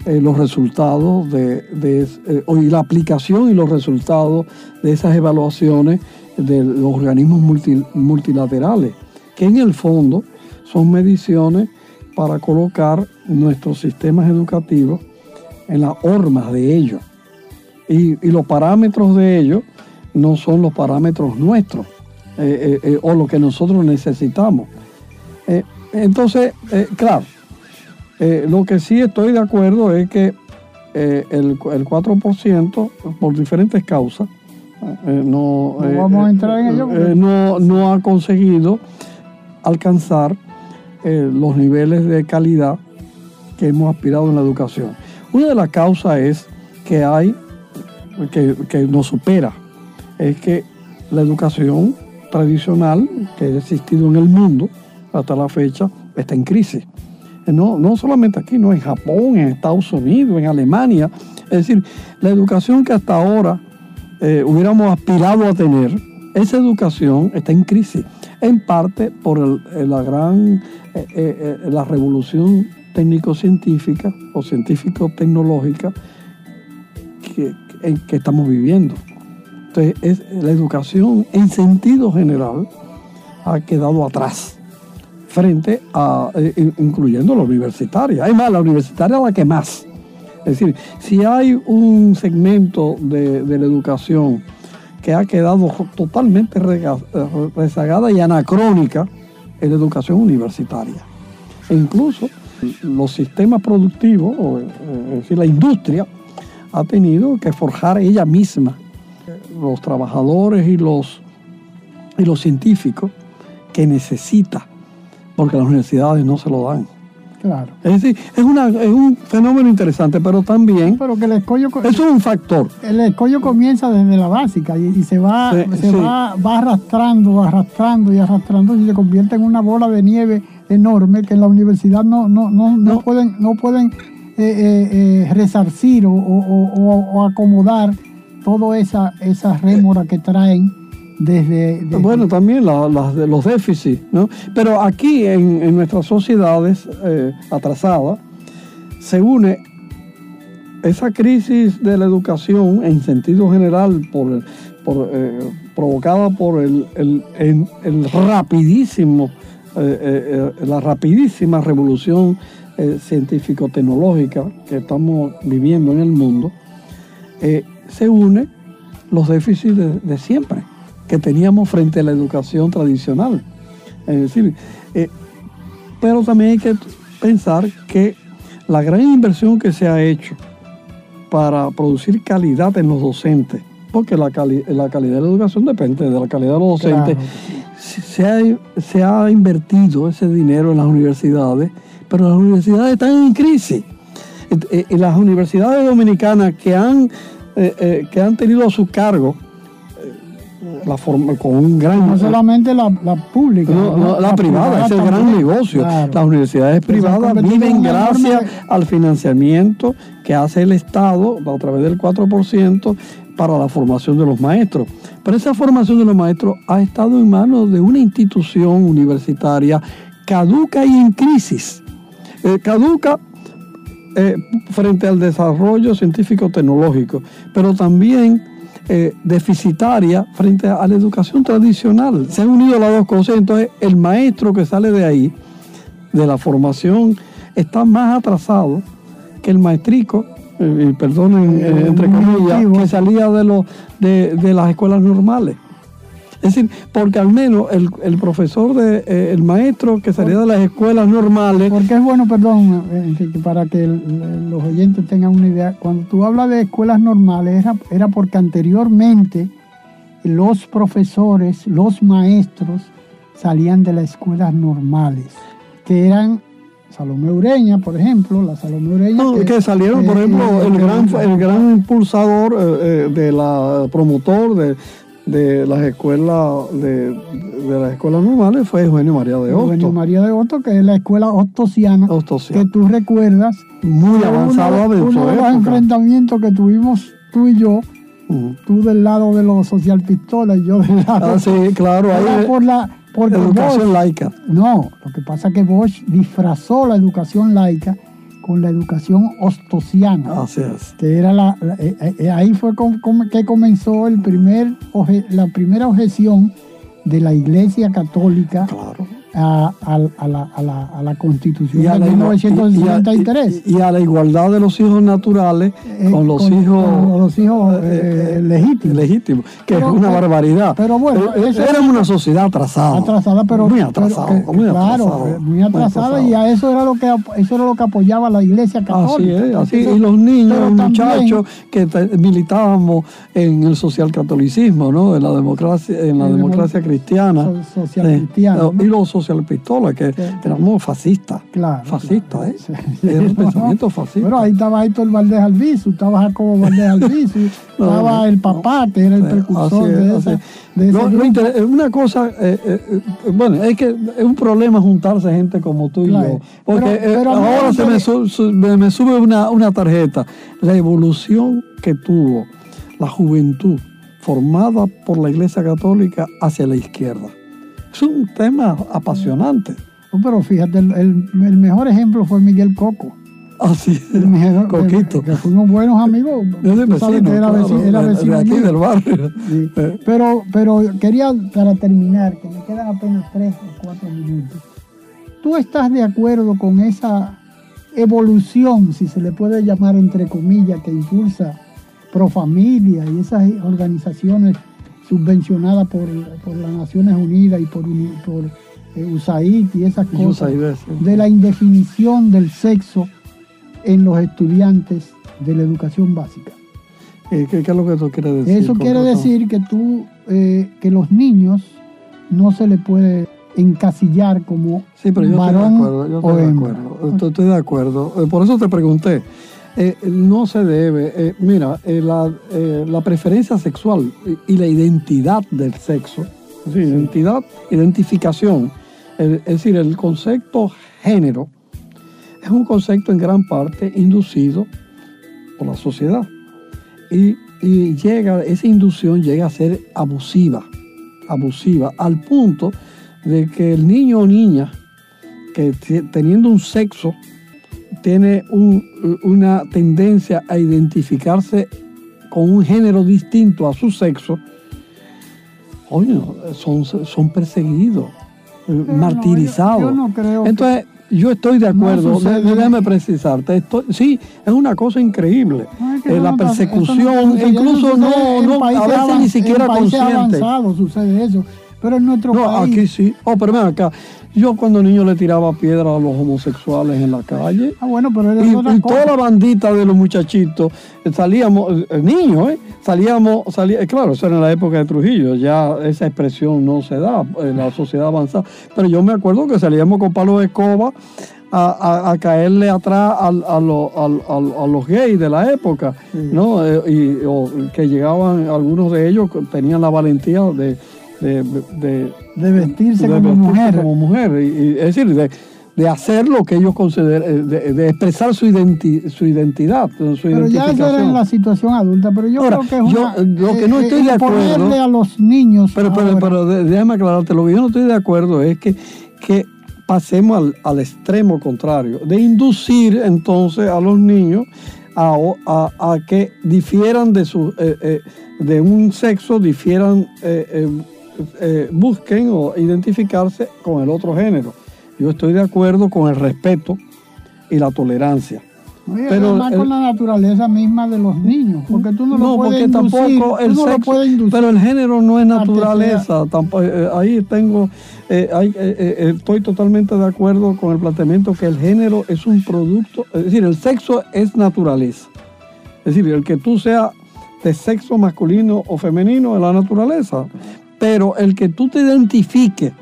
eh, los resultados de, eh, y la aplicación y los resultados de esas evaluaciones de los organismos multi- multilaterales, que en el fondo son mediciones para colocar nuestros sistemas educativos en las hormas de ellos. Y, y los parámetros de ellos no son los parámetros nuestros eh, eh, eh, o lo que nosotros necesitamos. Entonces, claro, lo que sí estoy de acuerdo es que el, el 4%, por diferentes causas, eh, no, No vamos a entrar en ello porque- eh, no, no ha conseguido alcanzar los niveles de calidad que hemos aspirado en la educación. Una de las causas es que hay, que, que nos supera, es que la educación tradicional que ha existido en el mundo hasta la fecha está en crisis. No, no solamente aquí, no en Japón, en Estados Unidos, en Alemania. Es decir, la educación que hasta ahora eh, hubiéramos aspirado a tener, esa educación está en crisis, en parte por el- eh, la gran, eh, eh, eh, la revolución técnico-científica o científico-tecnológica que, que estamos viviendo. Entonces, es, la educación en sentido general ha quedado atrás frente a, eh, in- incluyendo la universitaria. Es más, la universitaria es la que más. Es decir, si hay un segmento de, de la educación que ha quedado totalmente eh, rezagada y anacrónica, es la educación universitaria. E incluso los sistemas productivos, o, eh, es decir, la industria, ha tenido que forjar ella misma los trabajadores y los, y los científicos que necesita, porque las universidades no se lo dan. Claro. Es decir, es, una, es un fenómeno interesante, pero también Pero que el escollo, co- eso es un factor. el escollo comienza desde la básica y, y se va, Sí, se sí. va, va arrastrando, arrastrando y arrastrando y se convierte en una bola de nieve enorme que en la universidad no, no, no, no pueden, no pueden eh, eh, eh, resarcir o, o- acomodar toda esa, esa rémora que traen desde, desde- Bueno, también la- las de los déficits, ¿no? Pero aquí en, en nuestras sociedades eh, atrasadas se une esa crisis de la educación en sentido general por, por, eh, provocada por el, el- el- el rapidísimo, eh, eh, eh, la rapidísima revolución científico-tecnológica que estamos viviendo en el mundo, se une los déficits de, siempre que teníamos frente a la educación tradicional. Es decir, pero también hay que pensar que la gran inversión que se ha hecho para producir calidad en los docentes, porque la, la calidad de la educación depende de la calidad de los docentes. Se, ha, se ha invertido ese dinero en las universidades, pero las universidades están en crisis. Eh, eh, las universidades dominicanas que han, eh, que han tenido a su cargo la forma, con un gran... No solamente la, pública. la, privada, es el gran negocio. Las universidades privadas viven gracias al financiamiento que hace el Estado a través del 4% para la formación de los maestros. Pero esa formación de los maestros ha estado en manos de una institución universitaria caduca y en crisis. Eh, caduca eh, frente al desarrollo científico-tecnológico, pero también eh, deficitaria frente a la educación tradicional. Se han unido las dos cosas, entonces el maestro que sale de ahí, de la formación, está más atrasado que el maestrico, eh, perdonen, eh, entre comillas, que salía de, los, de las escuelas normales. Es decir, porque al menos el, profesor, de, eh, el maestro que salía de las escuelas normales... Porque es bueno, perdón, Enrique, para que los oyentes tengan una idea, cuando tú hablas de escuelas normales era, era porque anteriormente los profesores, los maestros salían de las escuelas normales, que eran Salomé Ureña, por ejemplo, la Salomé Ureña. que, salieron, por ejemplo, el, gran, el gran impulsador eh, eh, de la promotor de, de las escuelas de, las escuelas normales fue Eugenio María de Hostos. Eugenio María de Hostos, que es la escuela hostosiana, que tú recuerdas. Muy avanzado uno, uno de los enfrentamientos que tuvimos tú y yo, tú del lado de los social pistolas y yo del lado. Ah, sí, claro. Ahí por la educación laica. No, lo que pasa es que Bosch disfrazó la educación laica con la educación ostosiana. Así es. Que era la, eh, eh, eh, ahí fue que comenzó el primer, la primera objeción de la Iglesia Católica claro a, la, a, la, a la, Constitución de 1963. Y, a, la igualdad de los hijos naturales eh, con los hijos, los hijos eh, eh, legítimos. legítimos. que es una barbaridad. Pero bueno, era una sociedad atrasada. Atrasada, pero muy atrasada. muy claro, muy atrasada y a eso era lo que eso era lo que apoyaba la Iglesia Católica. Así es, así y los niños, los muchachos que militábamos en el social catolicismo, ¿no? En la democracia, en la democracia cristiana. Social cristiana. Y los social pistola, que éramos fascistas. Claro. Fascistas, ¿eh? Era un pensamiento fascista. Pero ahí estaba Héctor Valdés Albizu, estaba Jacobo Valdés Albizu, estaba el papá, que era el precursor de, ese, de Una cosa, eh, eh, eh, bueno, es que es un problema juntarse gente como tú y yo. Porque ahora se me, me, sube una, una tarjeta. La evolución que tuvo la juventud formada por la Iglesia Católica hacia la izquierda. Es un tema apasionante. pero fíjate, el, mejor ejemplo fue Miguel Coco. Ah, sí, Coquito. Que, fuimos buenos amigos. era, vecino, aquí del barrio. Pero, pero quería, para terminar, que me quedan apenas tres o cuatro minutos. ¿Tú estás de acuerdo con esa evolución, si se le puede llamar entre comillas, que impulsa Profamilia y esas organizaciones subvencionada por, por las Naciones Unidas y por, por eh, USAID y esas cosas, de la indefinición del sexo en los estudiantes de la educación básica. Eh, ¿Qué, es lo que eso quiere decir? Eso quiere decir que tú, eh, que los niños no se le puede encasillar como sí, pero yo varón estoy de acuerdo, yo estoy De acuerdo, estoy de acuerdo. Por eso te pregunté. Eh, no se debe, eh, mira, eh, la, preferencia sexual y la identidad del sexo, identidad, identificación, es decir, el concepto género es un concepto en gran parte inducido por la sociedad. Y, llega, esa inducción llega a ser abusiva, abusiva, al punto de que el niño o niña que teniendo un sexo tiene una tendencia a identificarse con un género distinto a su sexo, oye, son, son perseguidos, martirizados. Entonces, yo estoy de acuerdo, déjame precisarte, sí, es una cosa increíble. Eh, la persecución, incluso no, no, a veces ni siquiera consciente. sucede eso, pero en nuestro no, aquí sí. Oh, pero ven acá, Yo cuando niño le tiraba piedra a los homosexuales en la calle. Ah, bueno, pero y, y toda la bandita de los muchachitos, eh, salíamos, eh, niños, ¿eh? Salíamos, salía, claro, eso era en la época de Trujillo, ya esa expresión no se da en la sociedad avanzada. Pero yo me acuerdo que salíamos con palos de escoba a, caerle atrás a, a, los gays de la época, ¿no? y que llegaban, algunos de ellos tenían la valentía de de, vestirse como mujer. Como mujer. Y, es decir, de, hacer lo que ellos consideran, eh, de, expresar su, su identidad, su pero ya era en la situación adulta, pero yo creo que es yo, lo que no eh, estoy de acuerdo... a los niños Pero, pero, pero, déjame aclararte, lo que yo no estoy de acuerdo es que, que pasemos al, al extremo contrario, de inducir entonces a los niños a, a, a que difieran de su... Eh, de un sexo, difieran eh, busquen o identificarse con el otro género. Yo estoy de acuerdo con el respeto y la tolerancia. pero además con la naturaleza misma de los niños, porque tú no, lo puedes inducir, tampoco el sexo, pero el género no es naturaleza. Tampoco, eh, ahí tengo, eh, estoy totalmente de acuerdo con el planteamiento que el género es un producto, es decir, el sexo es naturaleza. Es decir, el que tú seas de sexo masculino o femenino es la naturaleza. Pero el que tú te identifiques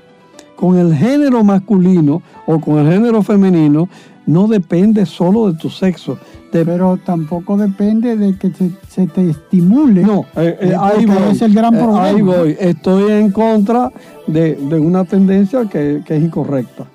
con el género masculino o con el género femenino no depende solo de tu sexo. pero tampoco depende de que se, te estimule. No, eh, eh, ahí voy. Es el gran eh, problema. ahí voy. Estoy en contra de, una tendencia que, que es incorrecta.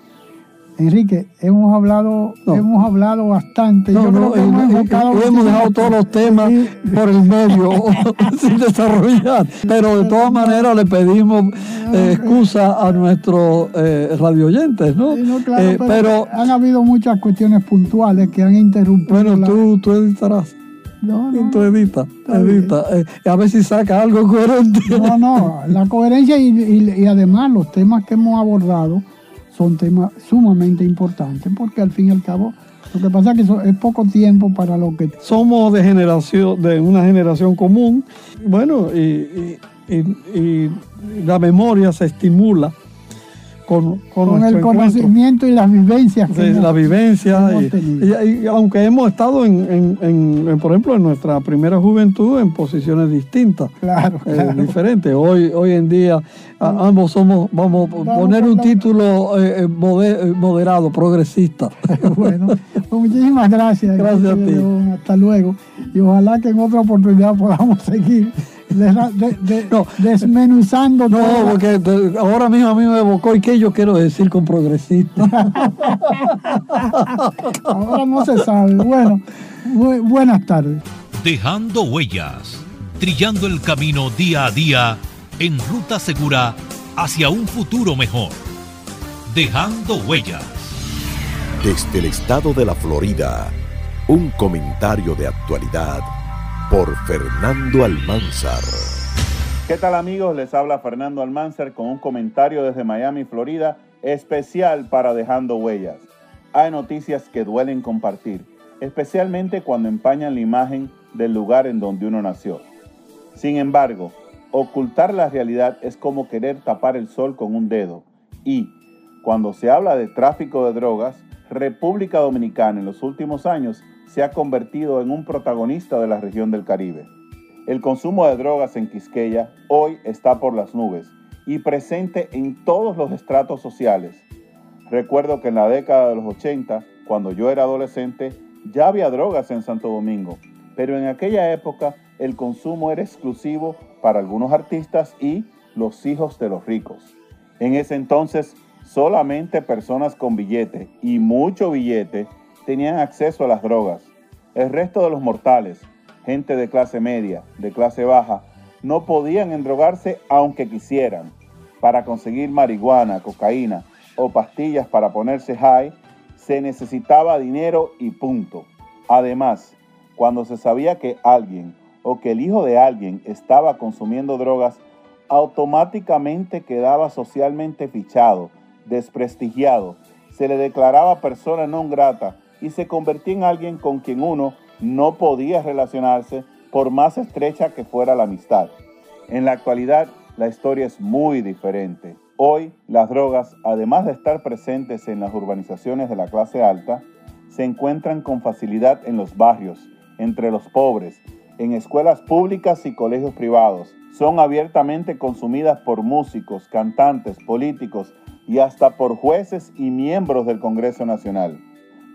Enrique, hemos hablado, hemos hablado bastante. Yo creo que hemos, dejado todos los temas por el medio sin desarrollar. Pero de todas maneras le pedimos eh, excusa a nuestros eh, radio oyentes, ¿no? Eh, pero, han habido muchas cuestiones puntuales que han interrumpido. Bueno, tú, tú editarás. No, no. Tú editas, edita. a ver si saca algo coherente. No, no, la coherencia y además los temas que hemos abordado son temas sumamente importantes porque al fin y al cabo lo que pasa es que es poco tiempo para lo que... Somos de generación, de una generación común, bueno, y, la memoria se estimula con, el conocimiento y las vivencias. Que la vivencia. Y, aunque hemos estado, en, por ejemplo, en nuestra primera juventud en posiciones distintas. Claro. Eh, diferentes. Hoy, hoy en día ambos somos, vamos a poner un título eh, eh, moderado, progresista. bueno, pues muchísimas gracias. Gracias a ti. Hasta luego. Y ojalá que en otra oportunidad podamos seguir desmenuzando no, porque ahora mismo a mí me evocó y qué yo quiero decir con progresista. ahora no se sabe. Bueno, buenas tardes. Dejando huellas, trillando el camino día a día en ruta segura hacia un futuro mejor. Dejando huellas. Desde el estado de la Florida, un comentario de actualidad por Fernando Almanzar. ¿Qué tal amigos? Les habla Fernando Almanzar con un comentario desde Miami, Florida, especial para Dejando Huellas. Hay noticias que duelen compartir, especialmente cuando empañan la imagen del lugar en donde uno nació. Sin embargo, ocultar la realidad es como querer tapar el sol con un dedo. Y, cuando se habla de tráfico de drogas, República Dominicana en los últimos años se ha convertido en un protagonista de la región del Caribe. El consumo de drogas en Quisqueya hoy está por las nubes y presente en todos los estratos sociales. Recuerdo que en la década de los 80, cuando yo era adolescente, ya había drogas en Santo Domingo, pero en aquella época el consumo era exclusivo para algunos artistas y los hijos de los ricos. En ese entonces, solamente personas con billete y mucho billete tenían acceso a las drogas. El resto de los mortales, gente de clase media, de clase baja, no podían endrogarse aunque quisieran. Para conseguir marihuana, cocaína o pastillas para ponerse high, se necesitaba dinero y punto. Además, cuando se sabía que alguien o que el hijo de alguien estaba consumiendo drogas, automáticamente quedaba socialmente fichado, desprestigiado, se le declaraba persona no grata y se convertía en alguien con quien uno no podía relacionarse por más estrecha que fuera la amistad. En la actualidad, la historia es muy diferente. Hoy las drogas, además de estar presentes en las urbanizaciones de la clase alta, se encuentran con facilidad en los barrios, entre los pobres, en escuelas públicas y colegios privados. Son abiertamente consumidas por músicos, cantantes, políticos y hasta por jueces y miembros del Congreso Nacional,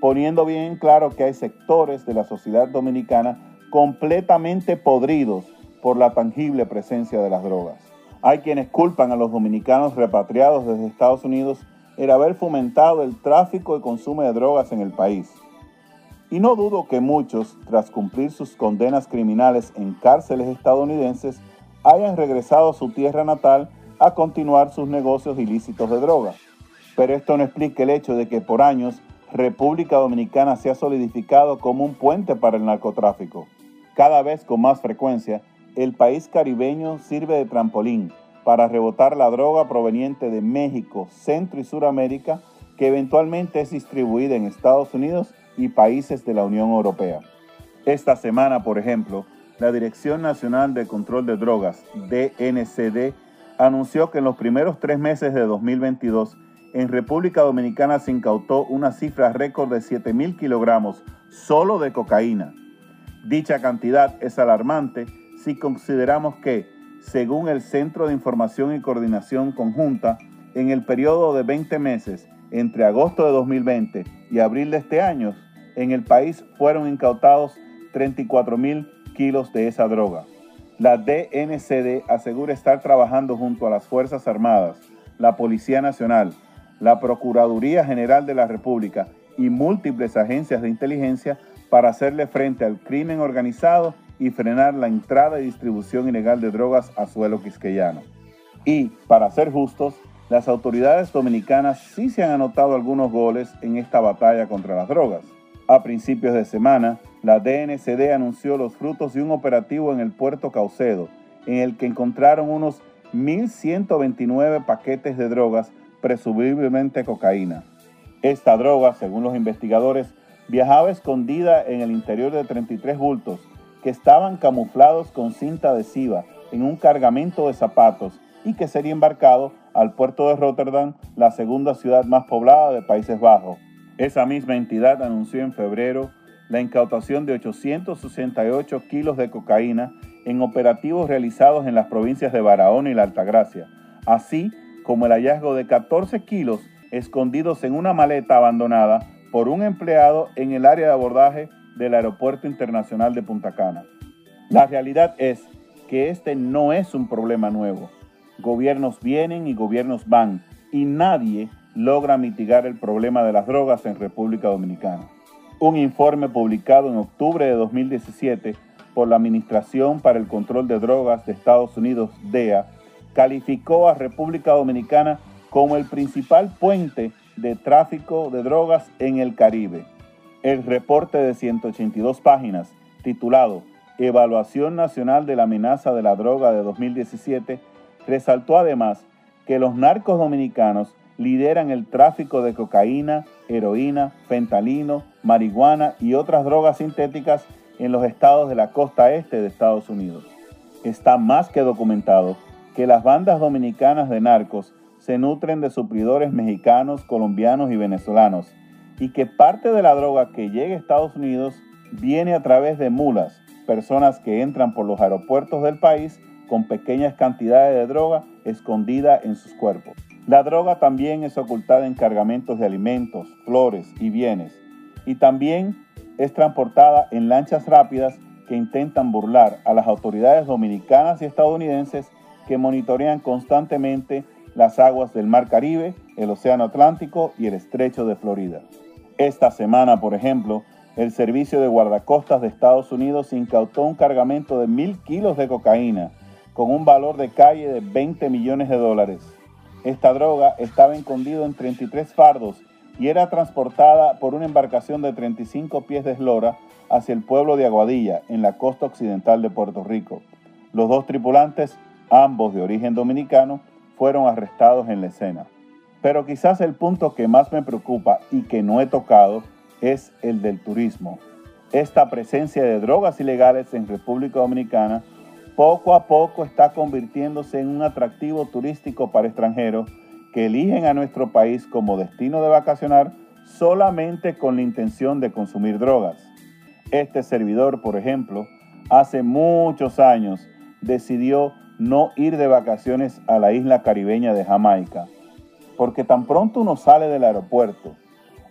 poniendo bien claro que hay sectores de la sociedad dominicana completamente podridos por la tangible presencia de las drogas. Hay quienes culpan a los dominicanos repatriados desde Estados Unidos el haber fomentado el tráfico y consumo de drogas en el país. Y no dudo que muchos, tras cumplir sus condenas criminales en cárceles estadounidenses, hayan regresado a su tierra natal a continuar sus negocios ilícitos de drogas. Pero esto no explica el hecho de que por años República Dominicana se ha solidificado como un puente para el narcotráfico. Cada vez con más frecuencia, el país caribeño sirve de trampolín para rebotar la droga proveniente de México, Centro y Suramérica, que eventualmente es distribuida en Estados Unidos y países de la Unión Europea. Esta semana, por ejemplo, la Dirección Nacional de Control de Drogas, DNCD, anunció que en los primeros tres meses de 2022, en República Dominicana se incautó una cifra récord de 7 mil kilogramos solo de cocaína. Dicha cantidad es alarmante si consideramos que, según el Centro de Información y Coordinación Conjunta, en el periodo de 20 meses entre agosto de 2020 y abril de este año, en el país fueron incautados 34 mil kilos de esa droga. La DNCD asegura estar trabajando junto a las Fuerzas Armadas, la Policía Nacional, la Procuraduría General de la República y múltiples agencias de inteligencia para hacerle frente al crimen organizado y frenar la entrada y distribución ilegal de drogas a suelo quisqueyano. Y, para ser justos, las autoridades dominicanas sí se han anotado algunos goles en esta batalla contra las drogas. A principios de semana, la DNCD anunció los frutos de un operativo en el puerto Caucedo, en el que encontraron unos 1.129 paquetes de drogas, presumiblemente cocaína. Esta droga, según los investigadores, viajaba escondida en el interior de 33 bultos que estaban camuflados con cinta adhesiva en un cargamento de zapatos y que sería embarcado al puerto de Rotterdam, la segunda ciudad más poblada de Países Bajos. Esa misma entidad anunció en febrero la incautación de 868 kilos de cocaína en operativos realizados en las provincias de Barahona y La Altagracia, así como el hallazgo de 14 kilos escondidos en una maleta abandonada por un empleado en el área de abordaje del Aeropuerto Internacional de Punta Cana. La realidad es que este no es un problema nuevo. Gobiernos vienen y gobiernos van y nadie logra mitigar el problema de las drogas en República Dominicana. Un informe publicado en octubre de 2017 por la Administración para el Control de Drogas de Estados Unidos, DEA, calificó a República Dominicana como el principal puente de tráfico de drogas en el Caribe. El reporte de 182 páginas, titulado Evaluación Nacional de la Amenaza de la Droga de 2017, resaltó además que los narcos dominicanos lideran el tráfico de cocaína, heroína, fentalino, marihuana y otras drogas sintéticas en los estados de la costa este de Estados Unidos. Está más que documentado que las bandas dominicanas de narcos se nutren de suplidores mexicanos, colombianos y venezolanos, y que parte de la droga que llega a Estados Unidos viene a través de mulas, personas que entran por los aeropuertos del país con pequeñas cantidades de droga escondida en sus cuerpos. La droga también es ocultada en cargamentos de alimentos, flores y bienes, y también es transportada en lanchas rápidas que intentan burlar a las autoridades dominicanas y estadounidenses que monitorean constantemente las aguas del Mar Caribe, el Océano Atlántico y el Estrecho de Florida. Esta semana, por ejemplo, el Servicio de Guardacostas de Estados Unidos incautó un cargamento de mil kilos de cocaína con un valor de calle de 20 millones de dólares. Esta droga estaba escondido en 33 fardos y era transportada por una embarcación de 35 pies de eslora hacia el pueblo de Aguadilla, en la costa occidental de Puerto Rico. Los dos tripulantes, ambos de origen dominicano, fueron arrestados en la escena. Pero quizás el punto que más me preocupa y que no he tocado es el del turismo. Esta presencia de drogas ilegales en República Dominicana poco a poco está convirtiéndose en un atractivo turístico para extranjeros que eligen a nuestro país como destino de vacacionar solamente con la intención de consumir drogas. Este servidor, por ejemplo, hace muchos años decidió no ir de vacaciones a la isla caribeña de Jamaica, porque tan pronto uno sale del aeropuerto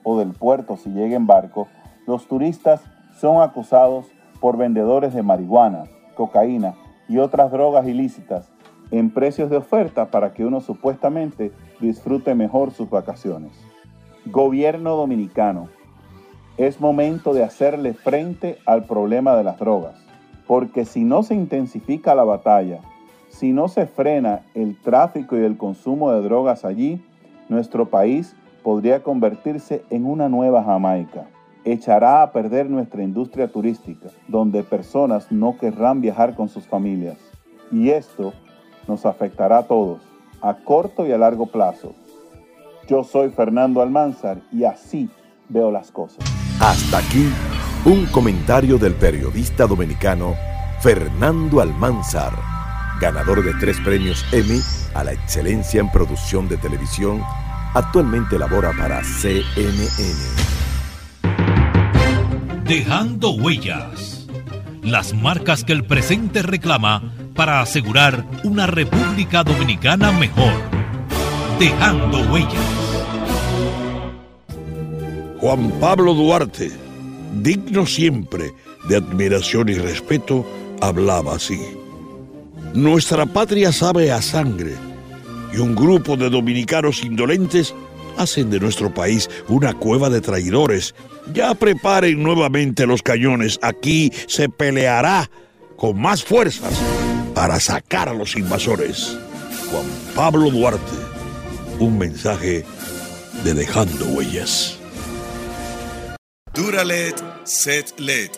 o del puerto si llega en barco, los turistas son acusados por vendedores de marihuana, cocaína y otras drogas ilícitas en precios de oferta para que uno supuestamente disfrute mejor sus vacaciones. Gobierno dominicano, es momento de hacerle frente al problema de las drogas, porque si no se intensifica la batalla, si no se frena el tráfico y el consumo de drogas allí, nuestro país podría convertirse en una nueva Jamaica. Echará a perder nuestra industria turística, donde personas no querrán viajar con sus familias. Y esto nos afectará a todos, a corto y a largo plazo. Yo soy Fernando Almanzar y así veo las cosas. Hasta aquí un comentario del periodista dominicano Fernando Almanzar, ganador de tres premios Emmy a la excelencia en producción de televisión, actualmente labora para CNN. Dejando huellas. Las marcas que el presente reclama para asegurar una República Dominicana mejor. Dejando huellas. Juan Pablo Duarte, digno siempre de admiración y respeto, hablaba así. Nuestra patria sabe a sangre y un grupo de dominicanos indolentes hacen de nuestro país una cueva de traidores. Ya preparen nuevamente los cañones. Aquí se peleará con más fuerzas para sacar a los invasores. Juan Pablo Duarte, un mensaje de Dejando Huellas. Duralet, set let.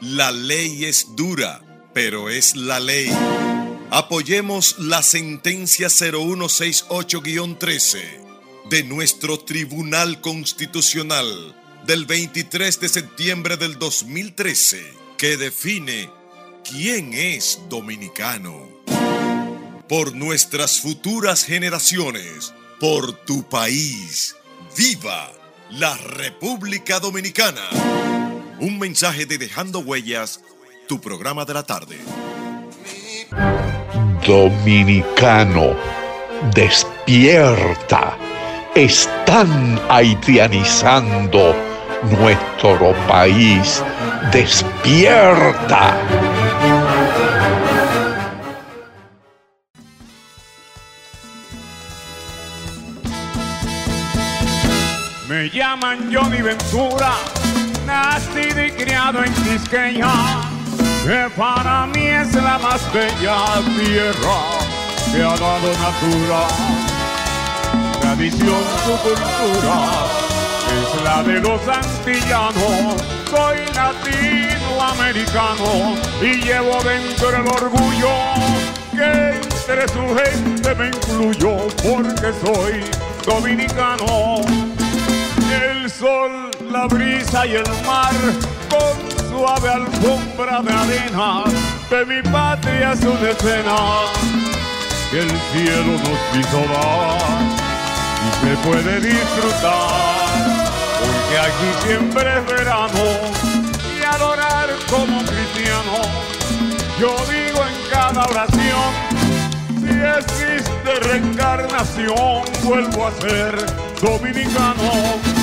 La ley es dura, pero es la ley. Apoyemos la sentencia 0168-13 de nuestro Tribunal Constitucional del 23 de septiembre del 2013 que define quién es dominicano. Por nuestras futuras generaciones, por tu país, viva la República Dominicana. Un mensaje de Dejando Huellas, tu programa de la tarde. Dominicano, despierta. Están haitianizando nuestro país. Despierta. Me llaman Johnny Ventura, nacido y criado en Quisqueya, que para mí es la más bella tierra que ha dado natura. Tradición, su cultura, es la de los antillanos. Soy latinoamericano y llevo dentro el orgullo que entre su gente me incluyo porque soy dominicano el sol, la brisa y el mar, con suave alfombra de arena, de mi patria es una escena que el cielo nos quiso dar y se puede disfrutar, porque aquí siempre es verano y adorar como cristiano. Yo digo en cada oración, si existe reencarnación, vuelvo a ser dominicano.